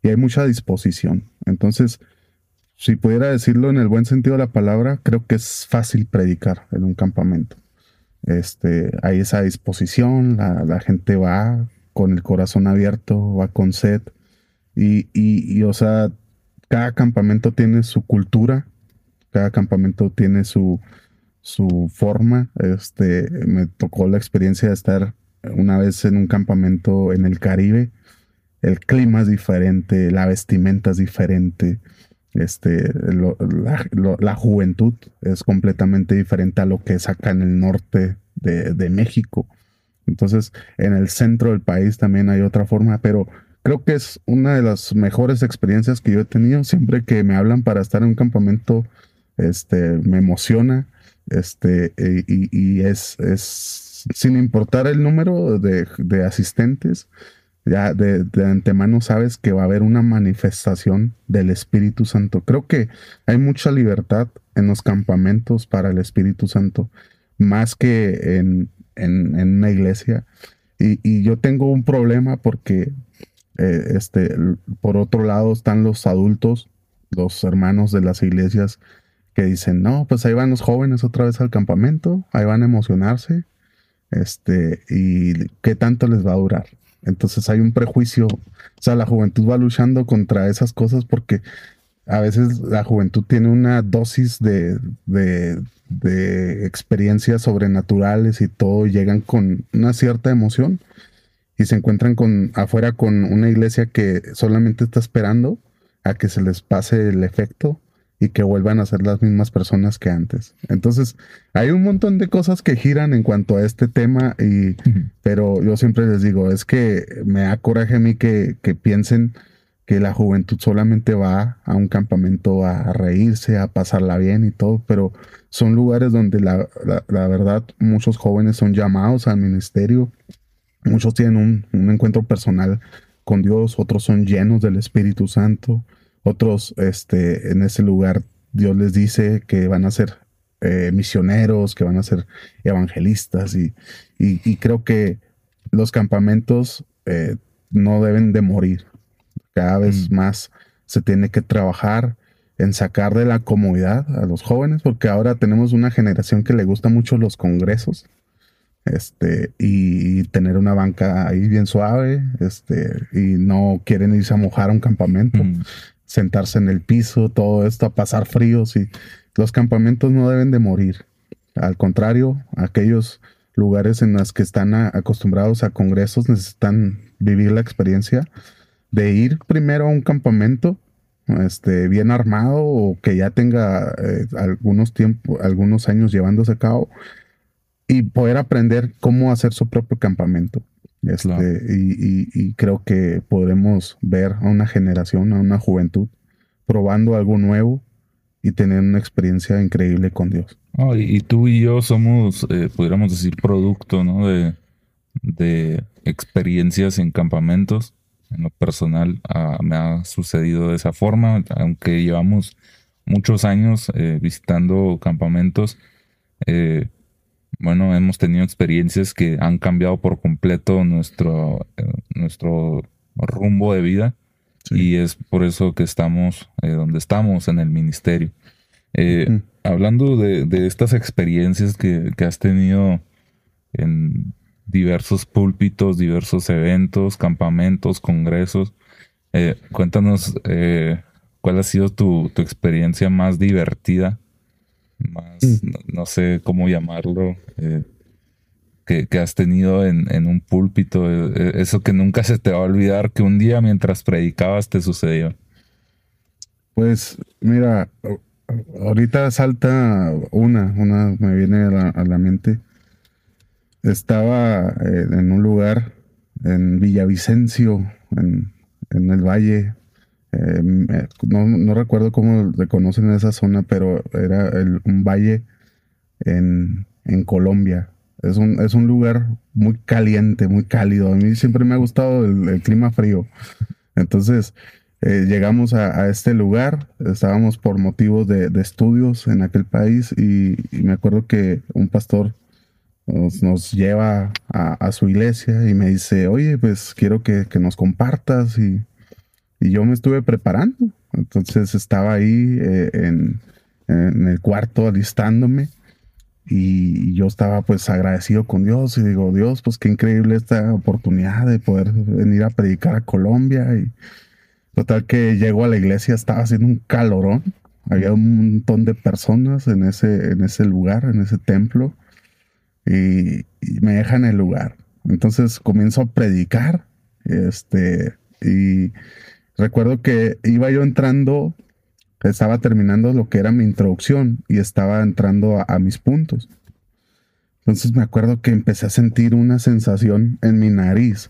y hay mucha disposición. Entonces, si pudiera decirlo en el buen sentido de la palabra, creo que es fácil predicar en un campamento. Este, hay esa disposición, la, la gente va con el corazón abierto, va con sed, y, y, y, o sea, cada campamento tiene su cultura, cada campamento tiene su, su forma. Este, me tocó la experiencia de estar una vez en un campamento en el Caribe. El clima es diferente, la vestimenta es diferente, este, la, juventud es completamente diferente a lo que es acá en el norte de, de México. Entonces, en el centro del país también hay otra forma, pero creo que es una de las mejores experiencias que yo he tenido. Siempre que me hablan para estar en un campamento, este, me emociona este, e, y, es, es, sin importar el número de, asistentes, ya de, antemano sabes que va a haber una manifestación del Espíritu Santo. Creo que hay mucha libertad en los campamentos para el Espíritu Santo, más que en, una iglesia. Y, yo tengo un problema porque, eh, este, por otro lado, están los adultos, los hermanos de las iglesias que dicen, no, pues ahí van los jóvenes otra vez al campamento, ahí van a emocionarse, este, y qué tanto les va a durar. Entonces hay un prejuicio, o sea, la juventud va luchando contra esas cosas porque a veces la juventud tiene una dosis de, de, de experiencias sobrenaturales y todo, llegan con una cierta emoción y se encuentran con afuera con una iglesia que solamente está esperando a que se les pase el efecto y que vuelvan a ser las mismas personas que antes. Entonces, hay un montón de cosas que giran en cuanto a este tema, y, pero yo siempre les digo, es que me da coraje a mí que, piensen que la juventud solamente va a un campamento a reírse, a pasarla bien y todo, pero son lugares donde la, verdad muchos jóvenes son llamados al ministerio, muchos tienen un, un, encuentro personal con Dios, otros son llenos del Espíritu Santo, otros este, en ese lugar Dios les dice que van a ser eh, misioneros, que van a ser evangelistas y, y, creo que los campamentos eh, no deben de morir. Cada vez mm. más se tiene que trabajar en sacar de la comodidad a los jóvenes, porque ahora tenemos una generación que le gusta mucho los congresos, este, y tener una banca ahí bien suave, este, y no quieren irse a mojar a un campamento, mm. Sentarse en el piso, todo esto, a pasar fríos, y los campamentos no deben de morir. Al contrario, aquellos lugares en los que están acostumbrados a congresos necesitan vivir la experiencia de ir primero a un campamento este, bien armado o que ya tenga eh, algunos tiempos, algunos años llevándose a cabo y poder aprender cómo hacer su propio campamento. Este, y, creo que podremos ver a una generación, a una juventud, probando algo nuevo y tener una experiencia increíble con Dios. y, tú y yo somos, eh, pudiéramos decir, producto ¿no? de, de experiencias en campamentos en lo personal ah, me ha sucedido de esa forma, aunque llevamos muchos años eh, visitando campamentos. Eh, bueno, hemos tenido experiencias que han cambiado por completo nuestro, eh, nuestro rumbo de vida y es por eso que estamos donde estamos en el ministerio. Hablando de, de, estas experiencias que, que has tenido en, diversos púlpitos, diversos eventos, campamentos, congresos. Eh, cuéntanos eh, cuál ha sido tu, experiencia más divertida, más, no, sé cómo llamarlo, eh, que, has tenido en, un púlpito, eso que nunca se te va a olvidar que un día mientras predicabas te sucedió. Pues mira, ahorita salta una, una me viene a la mente estaba eh, en un lugar en Villavicencio, en, el valle. Eh, no, recuerdo cómo le conocen esa zona, pero era un valle en, Colombia. Es un, es un, lugar muy caliente, muy cálido. A mí siempre me ha gustado el, clima frío. Entonces, eh, llegamos a, este lugar, estábamos por motivos de, estudios en aquel país y, me acuerdo que un pastor nos, lleva a, su iglesia y me dice, oye, pues quiero que, nos compartas y, yo me estuve preparando. Entonces estaba ahí eh, en, el cuarto alistándome y yo estaba pues agradecido con Dios y digo, Dios, pues qué increíble esta oportunidad de poder venir a predicar a Colombia y total que llego a la iglesia, estaba haciendo un calorón, había un montón de personas en ese, en ese lugar, en ese templo y, me dejan el lugar. Entonces comienzo a predicar, este, y recuerdo que iba yo entrando, estaba terminando lo que era mi introducción y estaba entrando a, mis puntos. Entonces me acuerdo que empecé a sentir una sensación en mi nariz,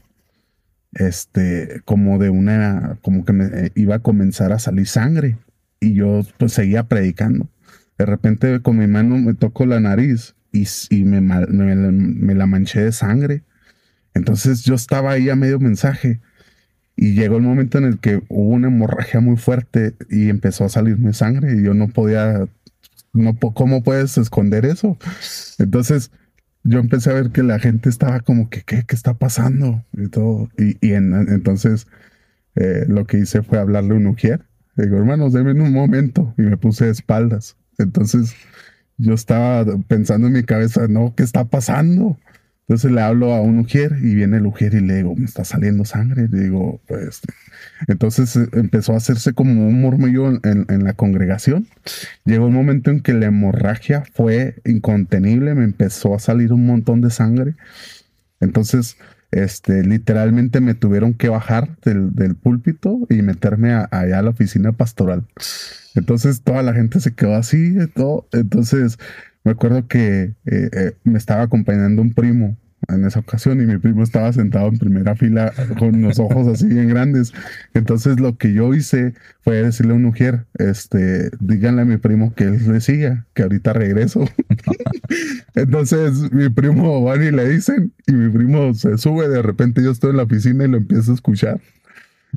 este, como de una, como que me iba a comenzar a salir sangre y yo pues seguía predicando. De repente con mi mano me toco la nariz y, me, me, la manché de sangre. Entonces yo estaba ahí a medio mensaje y llegó el momento en el que hubo una hemorragia muy fuerte y empezó a salirme sangre y yo no podía, no, ¿cómo puedes esconder eso? Entonces yo empecé a ver que la gente estaba como que, ¿qué, qué está pasando? Y todo. Y, entonces eh, lo que hice fue hablarle a un ujier. Digo, hermanos, denme un momento y me puse de espaldas. Entonces yo estaba pensando en mi cabeza, no, ¿qué está pasando? Entonces le hablo a un ujier y viene el ujier y le digo, me está saliendo sangre. Le digo, pues. Entonces eh, empezó a hacerse como un murmullo en, la congregación. Llegó un momento en que la hemorragia fue incontenible, me empezó a salir un montón de sangre. Entonces, este, literalmente me tuvieron que bajar del, púlpito y meterme allá a la oficina pastoral. Entonces toda la gente se quedó así, todo. Entonces me acuerdo que eh, eh, me estaba acompañando un primo en esa ocasión y mi primo estaba sentado en primera fila con los ojos así bien grandes. Entonces lo que yo hice fue decirle a un mujer, este, díganle a mi primo que él le siga, que ahorita regreso. Entonces mi primo van y le dicen y mi primo se sube, de repente yo estoy en la oficina y lo empiezo a escuchar.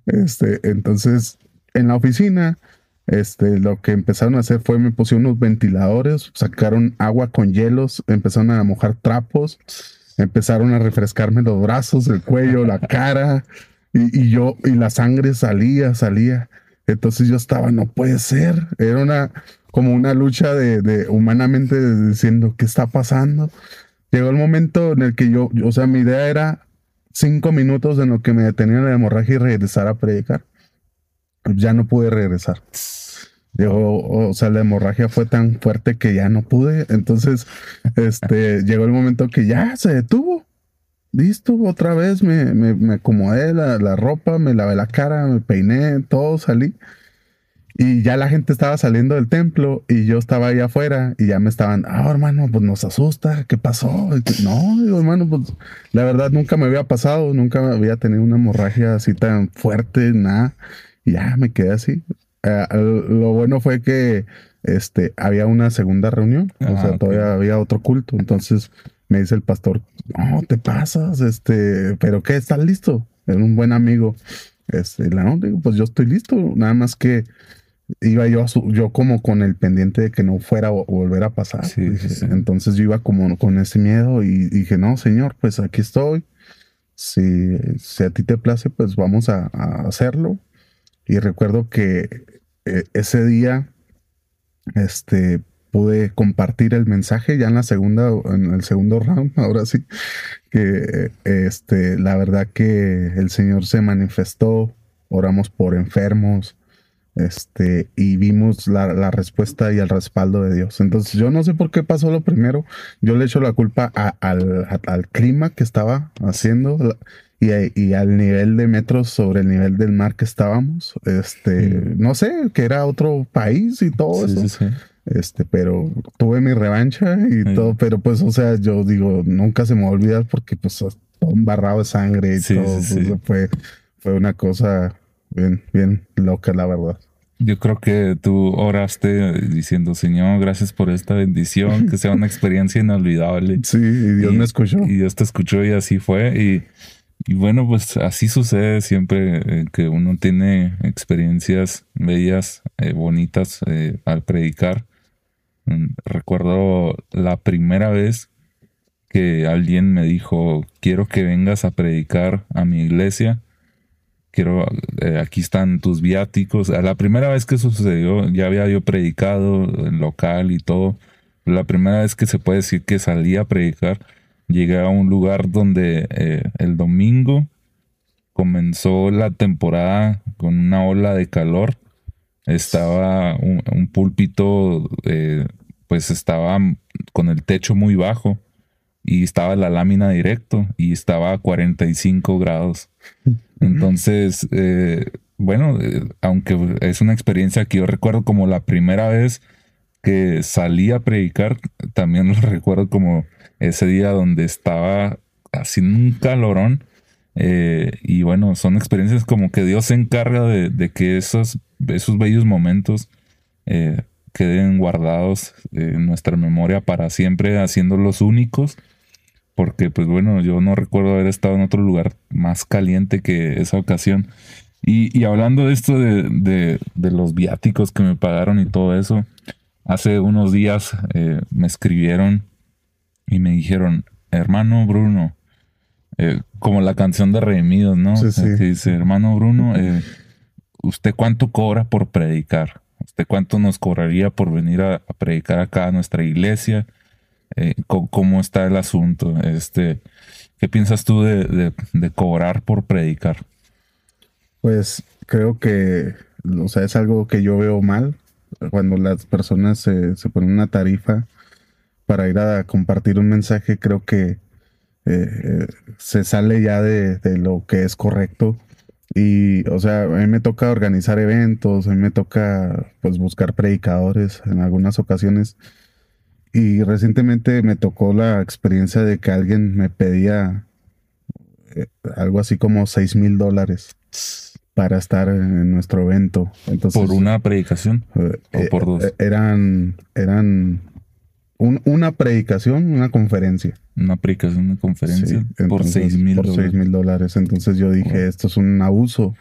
Este, entonces en la oficina este, lo que empezaron a hacer fue me pusieron unos ventiladores, sacaron agua con hielos, empezaron a mojar trapos, empezaron a refrescarme los brazos, el cuello, la cara, y, yo, y la sangre salía, salía. Entonces yo estaba, no puede ser. Era una, como una lucha de, humanamente diciendo, ¿qué está pasando? Llegó el momento en el que yo, o sea, mi idea era cinco minutos en lo que me detenía la hemorragia y regresar a predicar. Ya no pude regresar. Llegó, o sea, la hemorragia fue tan fuerte que ya no pude. Entonces, este, llegó el momento que ya se detuvo. Listo, otra vez me, me, me acomodé la, la, ropa, me lavé la cara, me peiné, todo salí. Y ya la gente estaba saliendo del templo y yo estaba ahí afuera y ya me estaban, ah, hermano, pues nos asusta, ¿qué pasó? no, digo, hermano, pues la verdad nunca me había pasado, nunca había tenido una hemorragia así tan fuerte, nada. Y ya me quedé así. Eh, lo bueno fue que este, había una segunda reunión, o sea, todavía había otro culto. Entonces me dice el pastor, no, te pasas, este, pero ¿qué? ¿Estás listo? Era un buen amigo. Este, la no, digo, pues yo estoy listo, nada más que iba yo, yo como con el pendiente de que no fuera a volver a pasar. Entonces yo iba como con ese miedo y dije, no, señor, pues aquí estoy. Si, si a ti te place, pues vamos a hacerlo. Y recuerdo que eh, ese día este, pude compartir el mensaje ya en la segunda, en el segundo round, ahora sí, que este, la verdad que el Señor se manifestó, oramos por enfermos, este, y vimos la, respuesta y el respaldo de Dios. Entonces yo no sé por qué pasó lo primero, yo le echo la culpa al, al, clima que estaba haciendo, y, al nivel de metros sobre el nivel del mar que estábamos. Este, no sé, que era otro país y todo eso. Este, pero tuve mi revancha y todo, pero pues, o sea, yo digo, nunca se me va a olvidar porque pues todo embarrado de sangre y todo. Pues, fue, fue una cosa bien, bien loca, la verdad. Yo creo que tú oraste diciendo, Señor, gracias por esta bendición, que sea una experiencia inolvidable. Sí, y Dios me escuchó. Y Dios te escuchó y así fue. Y y bueno, pues así sucede siempre eh, que uno tiene experiencias bellas, eh, bonitas eh, al predicar. Mm, recuerdo la primera vez que alguien me dijo, quiero que vengas a predicar a mi iglesia. Quiero, aquí están tus viáticos. La primera vez que sucedió, ya había yo predicado en local y todo. La primera vez que se puede decir que salí a predicar llegué a un lugar donde eh, el domingo comenzó la temporada con una ola de calor. Estaba un, púlpito, eh, pues estaba con el techo muy bajo y estaba la lámina directo y estaba a 45 grados. Entonces, eh, bueno, aunque es una experiencia que yo recuerdo como la primera vez que salí a predicar, también lo recuerdo como ese día donde estaba haciendo un calorón. Eh, y bueno, son experiencias como que Dios se encarga de, que esos, esos bellos momentos eh, queden guardados en nuestra memoria para siempre, haciéndolos únicos. Porque, pues bueno, yo no recuerdo haber estado en otro lugar más caliente que esa ocasión. Y, hablando de esto de, los viáticos que me pagaron y todo eso, hace unos días eh, me escribieron y me dijeron, hermano Bruno, eh, como la canción de Redimidos, ¿no? Sí, sí. Que dice, hermano Bruno, eh, ¿usted cuánto cobra por predicar? ¿Usted cuánto nos cobraría por venir a, predicar acá a nuestra iglesia? Eh, ¿cómo, está el asunto? Este, ¿Qué piensas tú de, cobrar por predicar? Pues creo que, o sea, es algo que yo veo mal cuando las personas se, se ponen una tarifa para ir a compartir un mensaje, creo que eh, se sale ya de, lo que es correcto. Y, o sea, a mí me toca organizar eventos, a mí me toca, pues, buscar predicadores en algunas ocasiones. y recientemente me tocó la experiencia de que alguien me pedía eh, algo así como 6 mil dólares para estar en nuestro evento. Entonces, ¿Por una predicación? eh, ¿O por dos? eran, eran un- una predicación, una conferencia. Una predicación, una conferencia Sí, por 6 mil Por seis mil dólares. Entonces yo dije, esto es un abuso.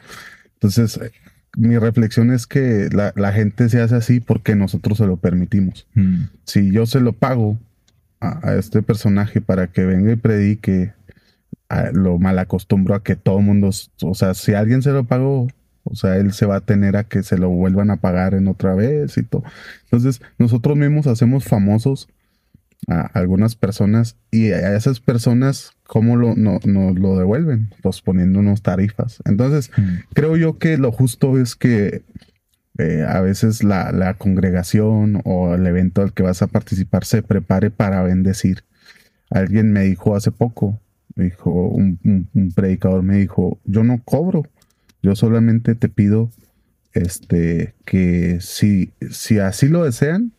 Entonces, eh, mi reflexión es que la, la gente se hace así porque nosotros se lo permitimos. Mm, Si yo se lo pago a, a este personaje para que venga y predique, a- lo malacostumbro a que todo el mundo, o sea, si alguien se lo pagó, o sea, él se va a tener a que se lo vuelvan a pagar en otra vez y todo. Entonces, nosotros mismos hacemos famosos a algunas personas y a esas personas, ¿cómo lo, no, nos lo devuelven? Pues poniéndonos tarifas. Entonces, mm, creo yo que lo justo es que eh, a veces la, la congregación o el evento al que vas a participar se prepare para bendecir. Alguien me dijo hace poco, me dijo, un, un- un predicador me dijo, yo no cobro, yo solamente te pido este, que si, si así lo desean,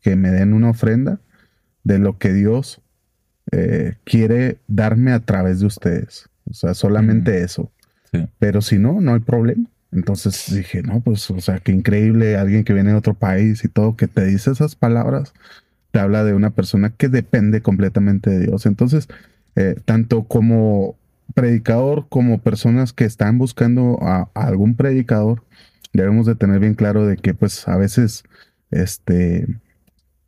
que me den una ofrenda de lo que Dios eh, quiere darme a través de ustedes. O sea, solamente eso. sí. Pero si no, no hay problema. Entonces dije, no, pues, o sea, qué increíble alguien que viene de otro país y todo, que te dice esas palabras, te habla de una persona que depende completamente de Dios. Entonces, eh, tanto como predicador como personas que están buscando a, a algún predicador, debemos de tener bien claro de que, pues, a veces, este,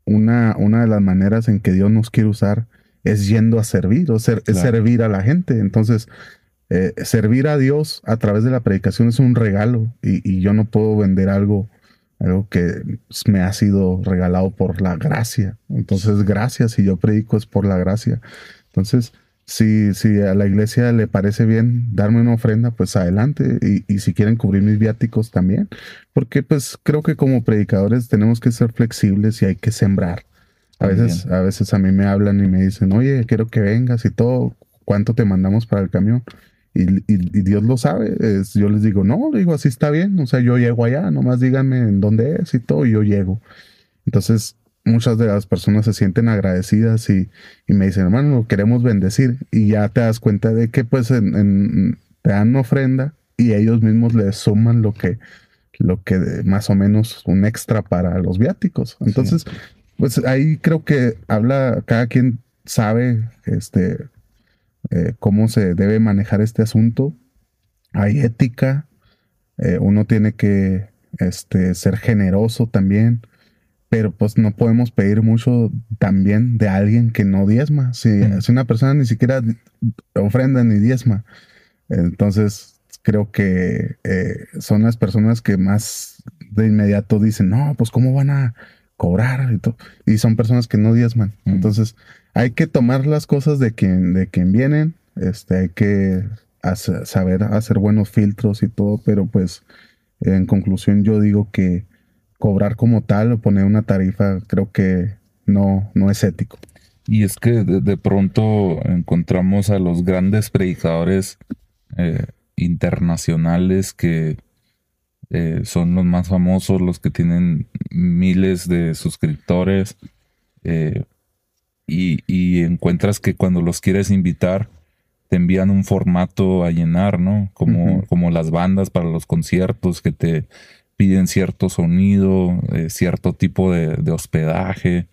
una, una de las maneras en que Dios nos quiere usar es yendo a servir o ser, es servir a la gente. Entonces, eh, servir a Dios a través de la predicación es un regalo y, y yo no puedo vender algo, algo que me ha sido regalado por la gracia. Entonces, gracias, si yo predico es por la gracia. Entonces, si, si a la iglesia le parece bien darme una ofrenda, pues adelante. Y, y si quieren cubrir mis viáticos también. Porque pues creo que como predicadores tenemos que ser flexibles y hay que sembrar. A veces, a veces a mí me hablan y me dicen, oye, quiero que vengas y todo, ¿cuánto te mandamos para el camión? Y, y- y Dios lo sabe. es- yo les digo, no, digo, así está bien. O sea, yo llego allá, nomás díganme en dónde es y todo, y yo llego. Entonces, muchas de las personas se sienten agradecidas y, y me dicen, hermano, lo queremos bendecir. Y ya te das cuenta de que, pues, en, en- te dan ofrenda y ellos mismos le suman lo que, lo que más o menos un extra para los viáticos. Entonces, pues ahí creo que habla, cada quien sabe este, eh, cómo se debe manejar este asunto. Hay ética, eh, uno tiene que este, ser generoso también, pero pues no podemos pedir mucho también de alguien que no diezma. Si, Mm. si una persona ni siquiera ofrenda ni diezma, entonces creo que eh, son las personas que más de inmediato dicen, no, pues cómo van a cobrar y todo. Y son personas que no diezman. Mm. Entonces hay que tomar las cosas de quien, de quien vienen, este, hay que hacer- saber hacer buenos filtros y todo, pero pues en conclusión yo digo que cobrar como tal o poner una tarifa creo que no, no es ético. Y es que de, de pronto encontramos a los grandes predicadores eh, internacionales que eh, son los más famosos, los que tienen miles de suscriptores. eh, y, y encuentras que cuando los quieres invitar, te envían un formato a llenar, ¿no? Como, como las bandas para los conciertos que te piden cierto sonido, eh, cierto tipo de, de hospedaje,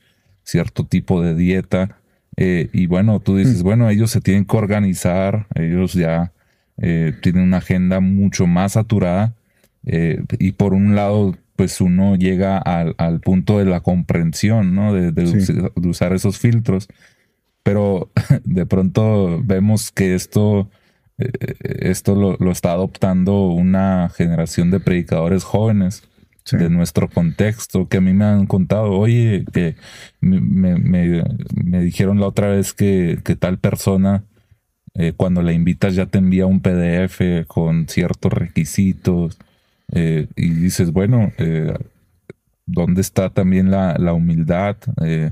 cierto tipo de dieta. eh, y bueno, tú dices, Mm. bueno, ellos se tienen que organizar, ellos ya eh, tienen una agenda mucho más saturada. y por un lado, pues uno llega al, al punto de la comprensión, ¿no? De, de Sí. us- de usar esos filtros. Pero de pronto vemos que esto, esto lo, lo está adoptando una generación de predicadores jóvenes Sí. de nuestro contexto que a mí me han contado, oye, que me, me- me- dijeron la otra vez que, que tal persona, eh, cuando la invitas ya te envía un PDF con ciertos requisitos eh, y dices, bueno, eh, ¿dónde está también la, la humildad eh,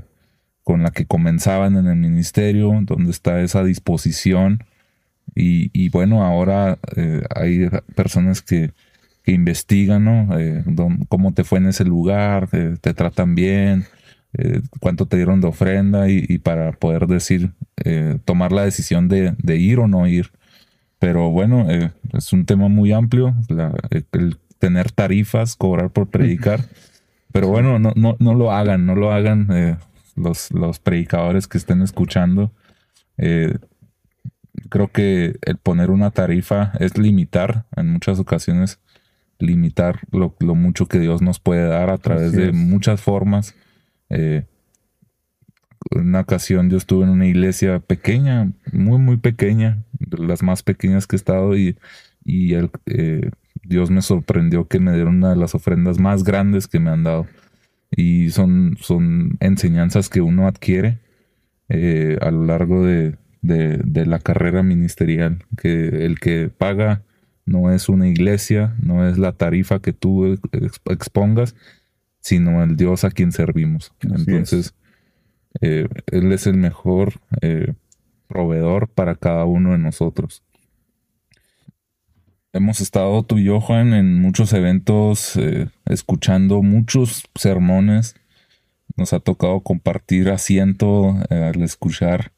con la que comenzaban en el ministerio? ¿Dónde está esa disposición? Y, y bueno, ahora eh, hay personas que, que investigan, ¿no? Eh, cómo te fue en ese lugar, eh, te tratan bien, cuánto te dieron de ofrenda y, para poder decir, tomar la decisión de, ir o no ir. Pero bueno, es un tema muy amplio, el tener tarifas, cobrar por predicar. Pero bueno, no, no, no lo hagan, no lo hagan los, los predicadores que estén escuchando. Creo que el poner una tarifa es limitar en muchas ocasiones limitar lo, mucho que Dios nos puede dar a través de muchas formas. Eh, una ocasión yo estuve en una iglesia pequeña, muy, muy pequeña, de las más pequeñas que he estado, y, y el, eh, Dios me sorprendió que me dieron una de las ofrendas más grandes que me han dado. Y son, son enseñanzas que uno adquiere eh, a lo largo de, de, la carrera ministerial, que el que paga no es una iglesia, no es la tarifa que tú expongas, sino el Dios a quien servimos. Entonces, eh, Él es el mejor eh, proveedor para cada uno de nosotros. Hemos estado tú y yo, Juan, en muchos eventos, eh, escuchando muchos sermones. Nos ha tocado compartir asiento al escuchar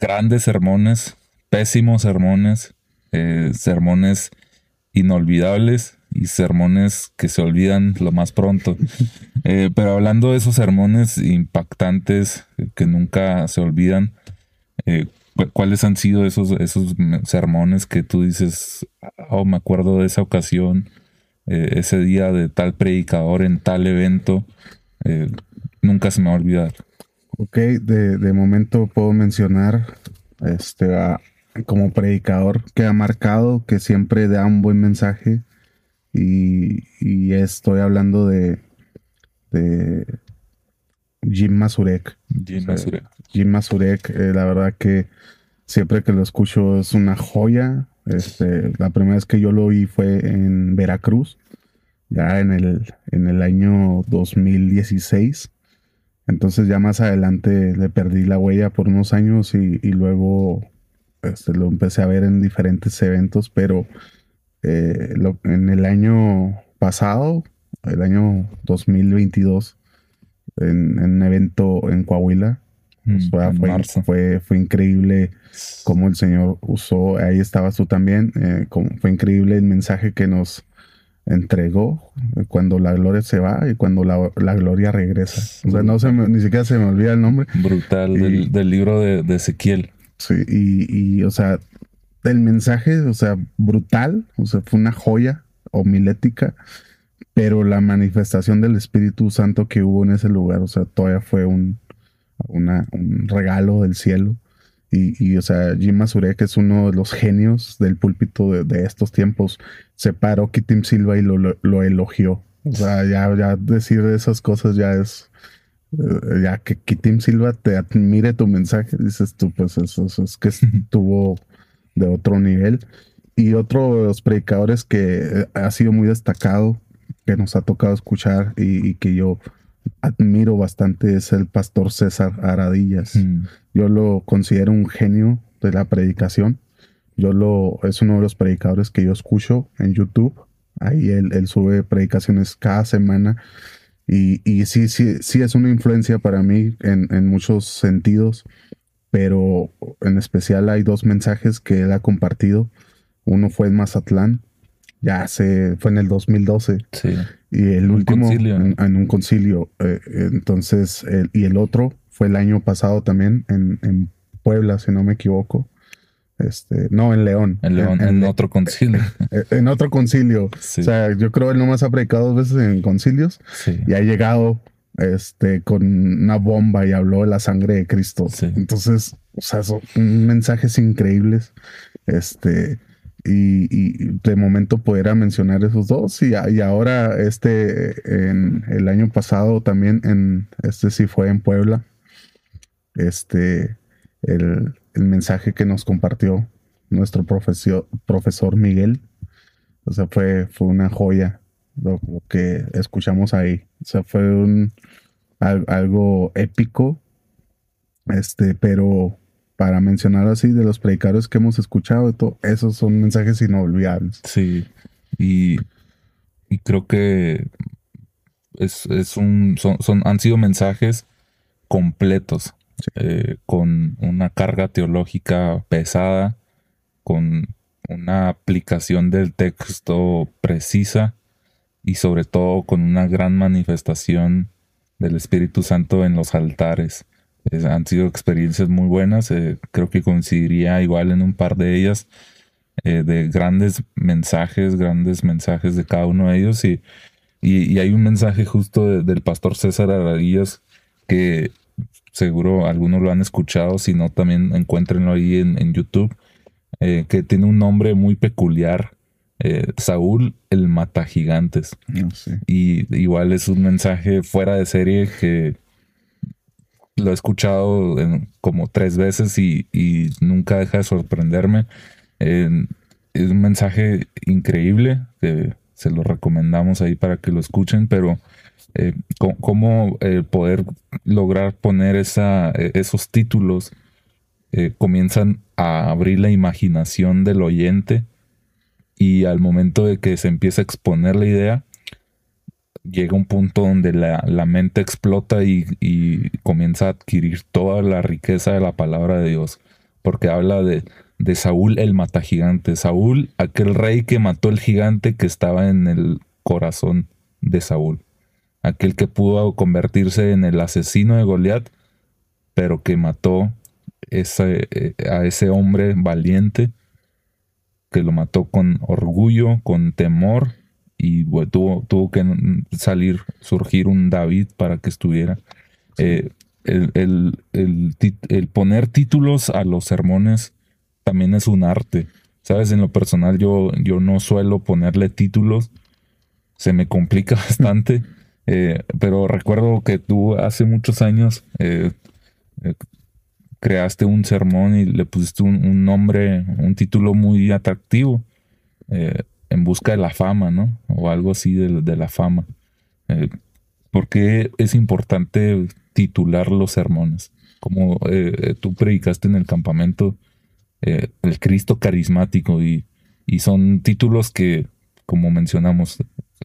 grandes sermones, pésimos sermones, eh, sermones inolvidables y sermones que se olvidan lo más pronto. Eh, pero hablando de esos sermones impactantes que nunca se olvidan, eh, ¿cuáles han sido esos, esos sermones que tú dices, oh, me acuerdo de esa ocasión, ese día de tal predicador en tal evento, nunca se me va a olvidar? Ok, de, de momento puedo mencionar este, a, como predicador que ha marcado, que siempre da un buen mensaje. Y, estoy hablando de, de Jim Masurek. Jim Masurek. Eh, la verdad que siempre que lo escucho es una joya. Este, la primera vez que yo lo oí fue en Veracruz, ya en el, en el año 2016. Entonces ya más adelante le perdí la huella por unos años y, y luego este, lo empecé a ver en diferentes eventos, pero eh, en el año pasado, el año 2022, en, un evento en Coahuila, mm, fue, fue, fue, increíble cómo el Señor usó, ahí estabas tú también, eh, fue increíble el mensaje que nos entregó cuando la gloria se va y cuando la, gloria regresa. O sea, no se ni siquiera se me olvida el nombre. Brutal, del, libro de, de Ezequiel. Sí, y, o sea, el mensaje, o sea, brutal, o sea, fue una joya homilética, pero la manifestación del Espíritu Santo que hubo en ese lugar, o sea, todavía fue un, una, un regalo del cielo. Y, y, o sea, Jim Mazurek es uno de los genios del púlpito de, estos tiempos. Se paró Kitim Silva y lo, lo, elogió. O sea, ya, ya decir esas cosas ya es, eh, ya que, Tim Silva te admire tu mensaje, dices tú, pues eso, es que estuvo de otro nivel. Y otro de los predicadores que ha sido muy destacado, que nos ha tocado escuchar y, que yo admiro bastante es el pastor César Aradillas. Mm. Yo lo considero un genio de la predicación. Yo lo, es uno de los predicadores que yo escucho en YouTube. Ahí él, él sube predicaciones cada semana y, y sí, sí, sí es una influencia para mí en, en, muchos sentidos, pero en especial hay dos mensajes que él ha compartido. Uno fue en Mazatlán, ya se fue en el 2012. Sí. Y el último en, un concilio. Eh, entonces, y el otro fue el año pasado también en, en Puebla, si no me equivoco. Este, no, en León. En León, en, otro concilio. En otro concilio. O sea, yo creo que él nomás ha predicado dos veces en concilios y ha llegado este, con una bomba y habló de la sangre de Cristo. Entonces, o sea, son mensajes increíbles. Este, y, de momento pudiera mencionar esos dos. Y, ahora, este, en el año pasado también, en este sí fue en Puebla. Este, el el mensaje que nos compartió nuestro profesor, profesor Miguel. O sea, fue, fue una joya lo, que escuchamos ahí. O sea, fue un, algo épico. Este, pero para mencionar así, de los predicadores que hemos escuchado, todo, esos son mensajes inolvidables. Sí. Y, y creo que es, es un, son, son, han sido mensajes completos, eh, con una carga teológica pesada, con una aplicación del texto precisa y sobre todo con una gran manifestación del Espíritu Santo en los altares. Han sido experiencias muy buenas, eh, creo que coincidiría igual en un par de ellas, eh, de grandes mensajes, grandes mensajes de cada uno de ellos y, y, hay un mensaje justo del pastor César Aradillas que seguro algunos lo han escuchado, si no también encuéntrenlo ahí en, YouTube, eh, que tiene un nombre muy peculiar, eh, Saúl el Mata Gigantes. Y igual es un mensaje fuera de serie que lo he escuchado como tres veces y, nunca deja de sorprenderme. es un mensaje increíble que se lo recomendamos ahí para que lo escuchen, pero eh, cómo eh, poder lograr poner esa, eh, esos títulos comienzan a abrir la imaginación del oyente y al momento de que se empieza a exponer la idea, llega un punto donde la, mente explota y, y, comienza a adquirir toda la riqueza de la palabra de Dios, porque habla de, de Saúl el matagigante, Saúl aquel rey que mató el gigante que estaba en el corazón de Saúl. Aquel que pudo convertirse en el asesino de Goliat, pero que mató ese, eh, a ese hombre valiente, que lo mató con orgullo, con temor, y tuvo, tuvo, que salir, surgir un David para que estuviera. Eh, el, el, poner títulos a los sermones también es un arte. Sabes, en lo personal yo, yo no suelo ponerle títulos. Se me complica bastante. Eh, pero recuerdo que tú hace muchos años eh, eh, creaste un sermón y le pusiste un, nombre, un título muy atractivo, en busca de la fama, ¿no? O algo así de, la fama. ¿Por qué es importante titular los sermones? Como tú predicaste en el campamento, el Cristo carismático y, y son títulos que, como mencionamos,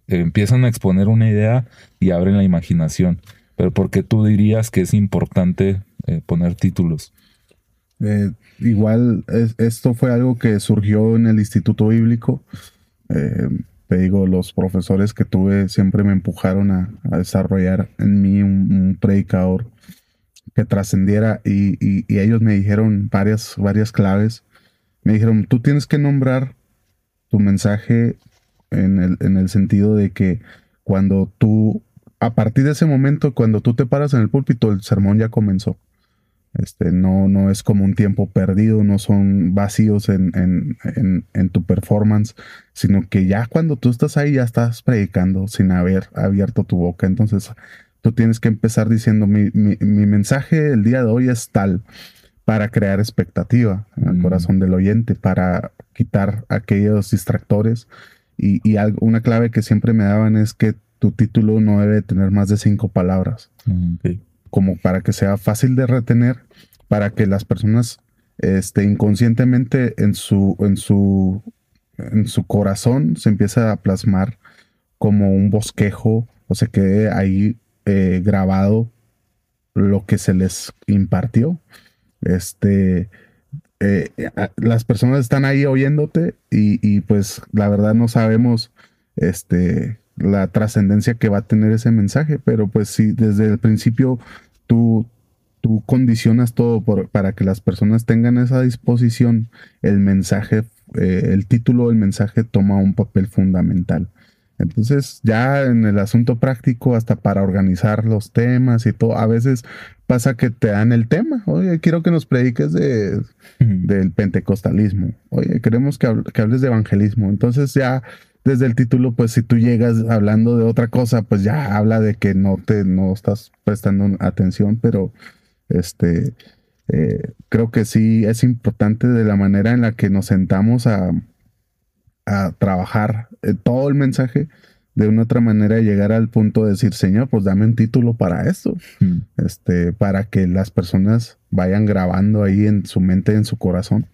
empiezan a exponer una idea y abren la imaginación. Pero ¿por qué tú dirías que es importante eh, poner títulos? Eh, igual esto fue algo que surgió en el Instituto Bíblico. Eh, te digo, los profesores que tuve siempre me empujaron a, desarrollar en mí un, predicador que trascendiera y, ellos me dijeron varias, varias claves. Me dijeron, tú tienes que nombrar tu mensaje en el, en el sentido de que cuando tú, a partir de ese momento, cuando tú te paras en el púlpito, el sermón ya comenzó. Este, no, no es como un tiempo perdido, no son vacíos en, en, en, tu performance, sino que ya cuando tú estás ahí ya estás predicando sin haber abierto tu boca. Entonces tú tienes que empezar diciendo, mi, mi, mi mensaje el día de hoy es tal para crear expectativa en el mm. corazón del oyente, para quitar aquellos distractores y, una clave que siempre me daban es que tu título no debe tener más de cinco palabras. Mm, Como para que sea fácil de retener, para que las personas este, inconscientemente en su, en, su, en su corazón se empiece a plasmar como un bosquejo o se quede ahí eh, grabado lo que se les impartió. Este, eh, las personas están ahí oyéndote y, pues la verdad no sabemos este, la trascendencia que va a tener ese mensaje, pero pues si desde el principio tú, tú condicionas todo para que las personas tengan esa disposición, el mensaje, eh, el título del mensaje toma un papel fundamental. Entonces, ya en el asunto práctico, hasta para organizar los temas y todo, a veces pasa que te dan el tema. Oye, quiero que nos prediques de, del pentecostalismo. Oye, queremos que, hables de evangelismo. Entonces, ya desde el título, pues si tú llegas hablando de otra cosa, pues ya habla de que no te no estás prestando atención, pero este eh, creo que sí es importante de la manera en la que nos sentamos a, a trabajar eh, todo el mensaje de una otra manera llegar al punto de decir, Señor, pues dame un título para esto, hmm. este, para que las personas vayan grabando ahí en su mente, en su corazón,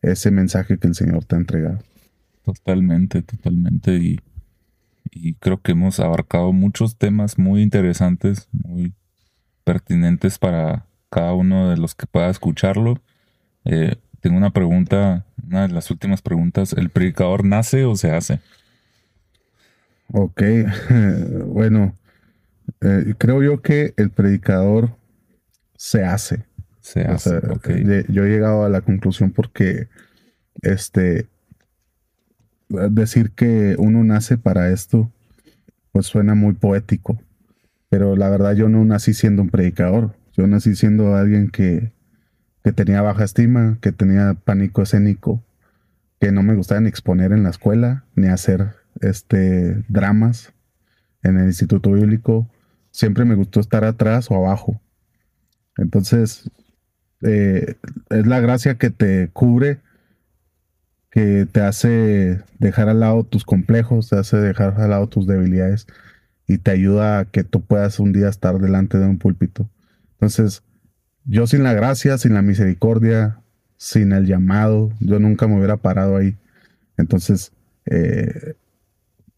ese mensaje que el Señor te ha entregado. Totalmente, totalmente. Y, y creo que hemos abarcado muchos temas muy interesantes, muy pertinentes para cada uno de los que pueda escucharlo. Eh, tengo una pregunta, una de las últimas preguntas. ¿El predicador nace o se hace? Ok, bueno, eh, creo yo que el predicador se hace. Se hace. Yo he llegado a la conclusión porque este decir que uno nace para esto, pues suena muy poético. Pero la verdad yo no nací siendo un predicador. Yo nací siendo alguien que, que tenía baja estima, que tenía pánico escénico, que no me gustaba ni exponer en la escuela, ni hacer este, dramas en el instituto bíblico. Siempre me gustó estar atrás o abajo. Entonces, eh, es la gracia que te cubre, que te hace dejar al lado tus complejos, te hace dejar al lado tus debilidades y te ayuda a que tú puedas un día estar delante de un púlpito. Entonces, yo sin la gracia, sin la misericordia, sin el llamado, yo nunca me hubiera parado ahí. Entonces, eh,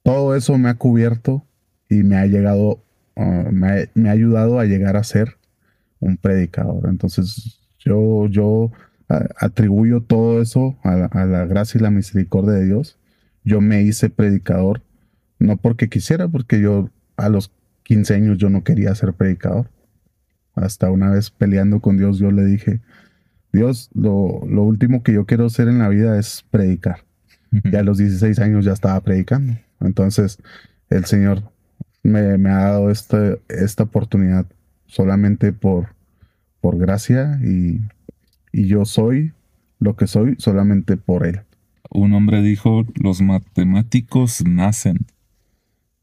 todo eso me ha cubierto y me ha llegado, uh, me, ha, ayudado a llegar a ser un predicador. Entonces, yo, yo atribuyo todo eso a, a, la gracia y la misericordia de Dios. Yo me hice predicador, no porque quisiera, porque yo a los 15 años yo no quería ser predicador. Hasta una vez peleando con Dios, yo le dije, Dios, lo, lo último que yo quiero hacer en la vida es predicar. Y a los 16 años ya estaba predicando. Entonces, el Señor me, ha dado esta, esta oportunidad solamente por, por gracia y, y yo soy lo que soy solamente por Él. Un hombre dijo, los matemáticos nacen,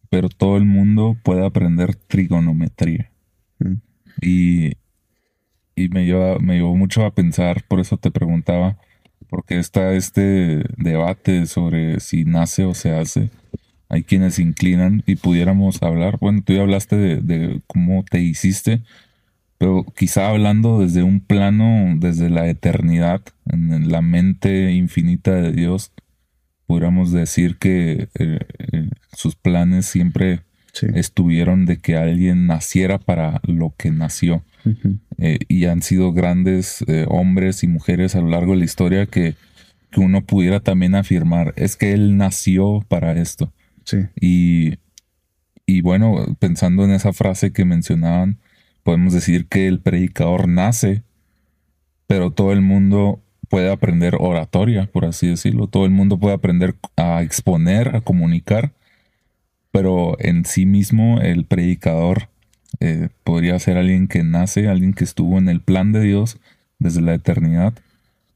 pero todo el mundo puede aprender trigonometría. Mm. Y, y me, lleva, me llevó mucho a pensar, por eso te preguntaba, porque está este debate sobre si nace o se hace hay quienes se inclinan y pudiéramos hablar, bueno, tú ya hablaste de, cómo te hiciste, pero quizá hablando desde un plano, desde la eternidad, en la mente infinita de Dios, pudiéramos decir que eh, eh, sus planes siempre estuvieron de que alguien naciera para lo que nació. Eh, y han sido grandes hombres y mujeres a lo largo de la historia que, que uno pudiera también afirmar, es que él nació para esto. Y, y bueno, pensando en esa frase que mencionaban, podemos decir que el predicador nace, pero todo el mundo puede aprender oratoria, por así decirlo. Todo el mundo puede aprender a exponer, a comunicar, pero en sí mismo el predicador eh, podría ser alguien que nace, alguien que estuvo en el plan de Dios desde la eternidad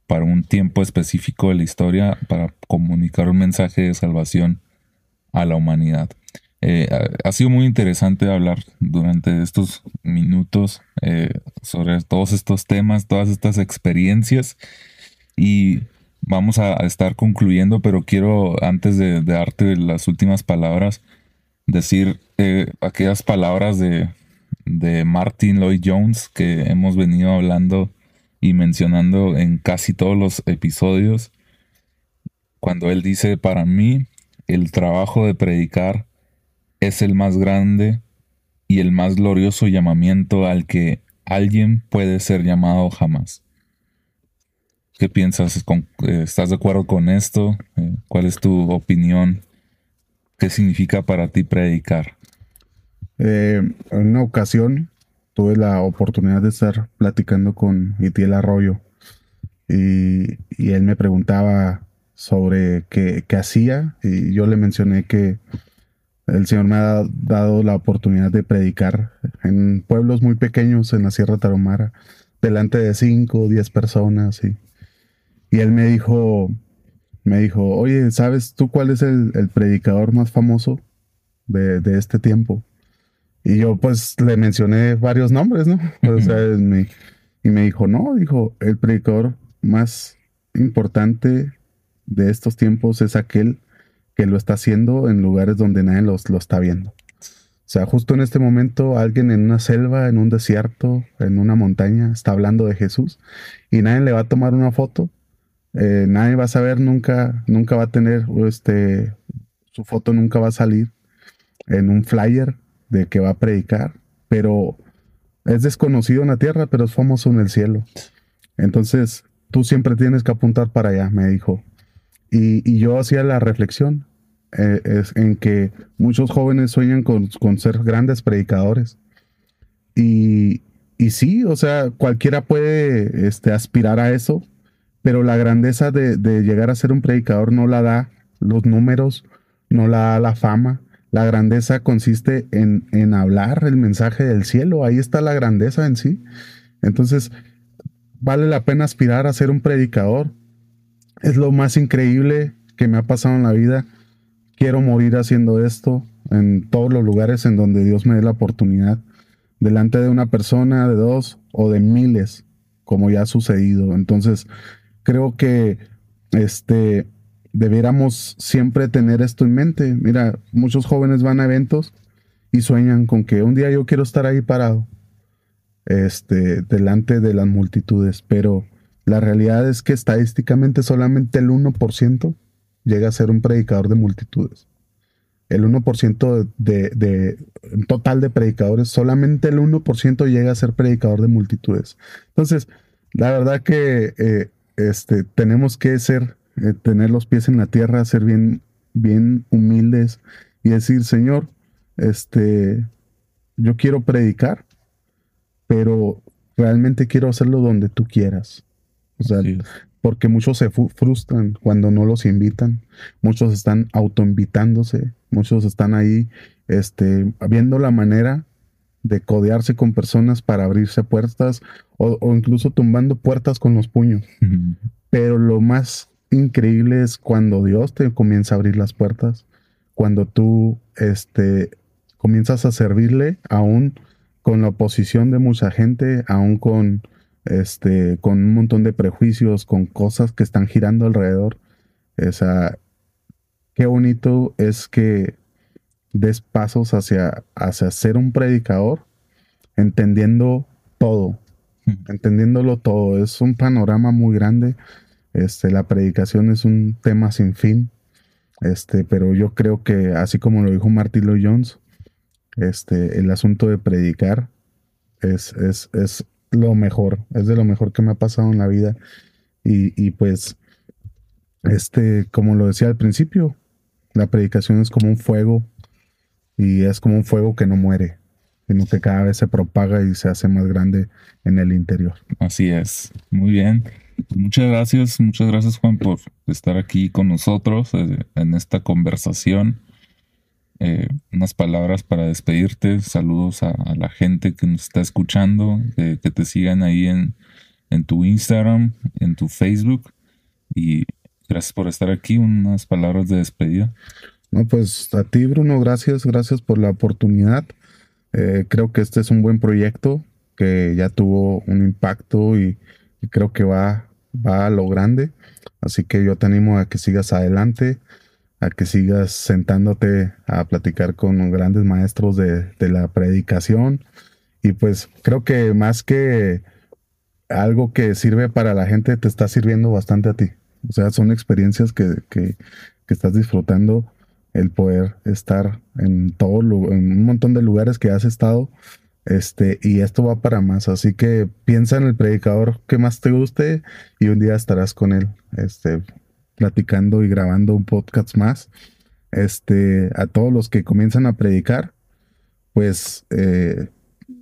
para un tiempo específico de la historia, para comunicar un mensaje de salvación a la humanidad. Eh, ha sido muy interesante hablar durante estos minutos eh, sobre todos estos temas, todas estas experiencias. Y vamos a, estar concluyendo, pero quiero antes de, darte las últimas palabras decir eh, aquellas palabras de, de Martin Lloyd Jones que hemos venido hablando y mencionando en casi todos los episodios, cuando él dice, para mí el trabajo de predicar es el más grande y el más glorioso llamamiento al que alguien puede ser llamado jamás. ¿Qué piensas? Eh, ¿Estás de acuerdo con esto? Eh, ¿Cuál es tu opinión? ¿Qué significa para ti predicar? Eh, en una ocasión tuve la oportunidad de estar platicando con Itiel Arroyo y, y él me preguntaba sobre qué, hacía y yo le mencioné que el Señor me ha dado la oportunidad de predicar en pueblos muy pequeños en la Sierra Tarahumara, delante de cinco o diez personas. Y, y, él me dijo, me dijo, oye, ¿sabes tú cuál es el, predicador más famoso de, este tiempo? Y yo pues le mencioné varios nombres, ¿no? y me dijo, no, dijo, el predicador más importante de estos tiempos es aquel que lo está haciendo en lugares donde nadie los, lo está viendo. O sea, justo en este momento alguien en una selva, en un desierto, en una montaña, está hablando de Jesús y nadie le va a tomar una foto. Eh, nadie va a saber nunca, nunca va a tener, este, su foto nunca va a salir. en un flyer de que va a predicar, pero es desconocido en la tierra, pero es famoso en el cielo. Entonces, tú siempre tienes que apuntar para allá, me dijo. Y, yo hacía la reflexión eh, en que muchos jóvenes sueñan con, ser grandes predicadores. Y, y, sí, o sea, cualquiera puede este, aspirar a eso, pero la grandeza de, de, llegar a ser un predicador no la da los números, no la da la fama. La grandeza consiste en, en hablar el mensaje del cielo. Ahí está la grandeza en sí. Entonces, vale la pena aspirar a ser un predicador. Es lo más increíble que me ha pasado en la vida. Quiero morir haciendo esto en todos los lugares en donde Dios me dé la oportunidad. Delante de una persona, de dos o de miles, como ya ha sucedido. Entonces, creo que este debiéramos siempre tener esto en mente. Mira, muchos jóvenes van a eventos y sueñan con que un día yo quiero estar ahí parado este, delante de las multitudes, pero la realidad es que estadísticamente solamente el 1% llega a ser un predicador de multitudes. El 1% de, de, total de predicadores, solamente el 1% llega a ser predicador de multitudes. Entonces, la verdad que eh, este, tenemos que ser, eh, tener los pies en la tierra, ser bien, bien humildes y decir, Señor, este, yo quiero predicar, pero realmente quiero hacerlo donde tú quieras. O sea, porque muchos se frustran cuando no los invitan, muchos están autoinvitándose, muchos están ahí este, viendo la manera de codearse con personas para abrirse puertas o, incluso tumbando puertas con los puños. Pero lo más increíble es cuando Dios te comienza a abrir las puertas, cuando tú este, comienzas a servirle aún con la oposición de mucha gente, aún con, este, con un montón de prejuicios, con cosas que están girando alrededor. O sea, qué bonito es que des pasos hacia, hacia ser un predicador, entendiendo todo, entendiéndolo todo. Es un panorama muy grande. Este, la predicación es un tema sin fin. Este, pero yo creo que, así como lo dijo Martin Lloyd Jones, este, el asunto de predicar es, es, es lo mejor, es de lo mejor que me ha pasado en la vida. Y, y pues, este, como lo decía al principio, la predicación es como un fuego y es como un fuego que no muere, sino que cada vez se propaga y se hace más grande en el interior. Así es, muy bien. Muchas gracias, muchas gracias Juan por estar aquí con nosotros eh, en esta conversación. Eh, unas palabras para despedirte. Saludos a, la gente que nos está escuchando, que te sigan ahí en, en tu Instagram, en tu Facebook. Y gracias por estar aquí. Unas palabras de despedida. No, pues a ti, Bruno, gracias, gracias por la oportunidad. Eh, creo que este es un buen proyecto que ya tuvo un impacto y, y creo que va, va a lo grande. Así que yo te animo a que sigas adelante a que sigas sentándote a platicar con grandes maestros de, la predicación. Y pues creo que más que algo que sirve para la gente, te está sirviendo bastante a ti. O sea, son experiencias que, que, estás disfrutando el poder estar en todo en un montón de lugares que has estado este y esto va para más así que piensa en el predicador que más te guste y un día estarás con él este platicando y grabando un podcast más. Este, a todos los que comienzan a predicar, pues eh,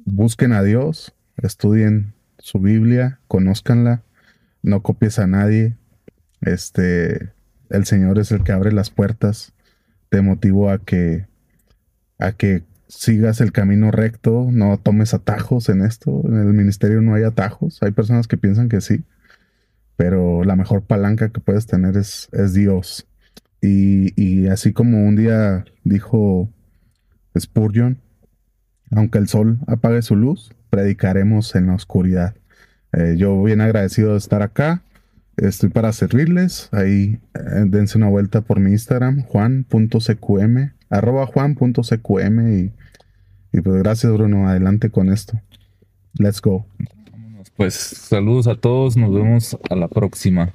busquen a Dios, estudien su Biblia, conózcanla, no copies a nadie. Este, el Señor es el que abre las puertas. Te motivo a que a que sigas el camino recto, no tomes atajos en esto. En el ministerio no hay atajos. Hay personas que piensan que sí pero la mejor palanca que puedes tener es, es Dios. Y, así como un día dijo Spurgeon, aunque el sol apague su luz, predicaremos en la oscuridad. Eh, yo bien agradecido de estar acá. Estoy para servirles. Ahí eh, dense una vuelta por mi Instagram, juan.cqm, arroba juan.cqm. Y, y pues gracias Bruno, adelante con esto. Let's go. Pues saludos a todos, nos vemos a la próxima.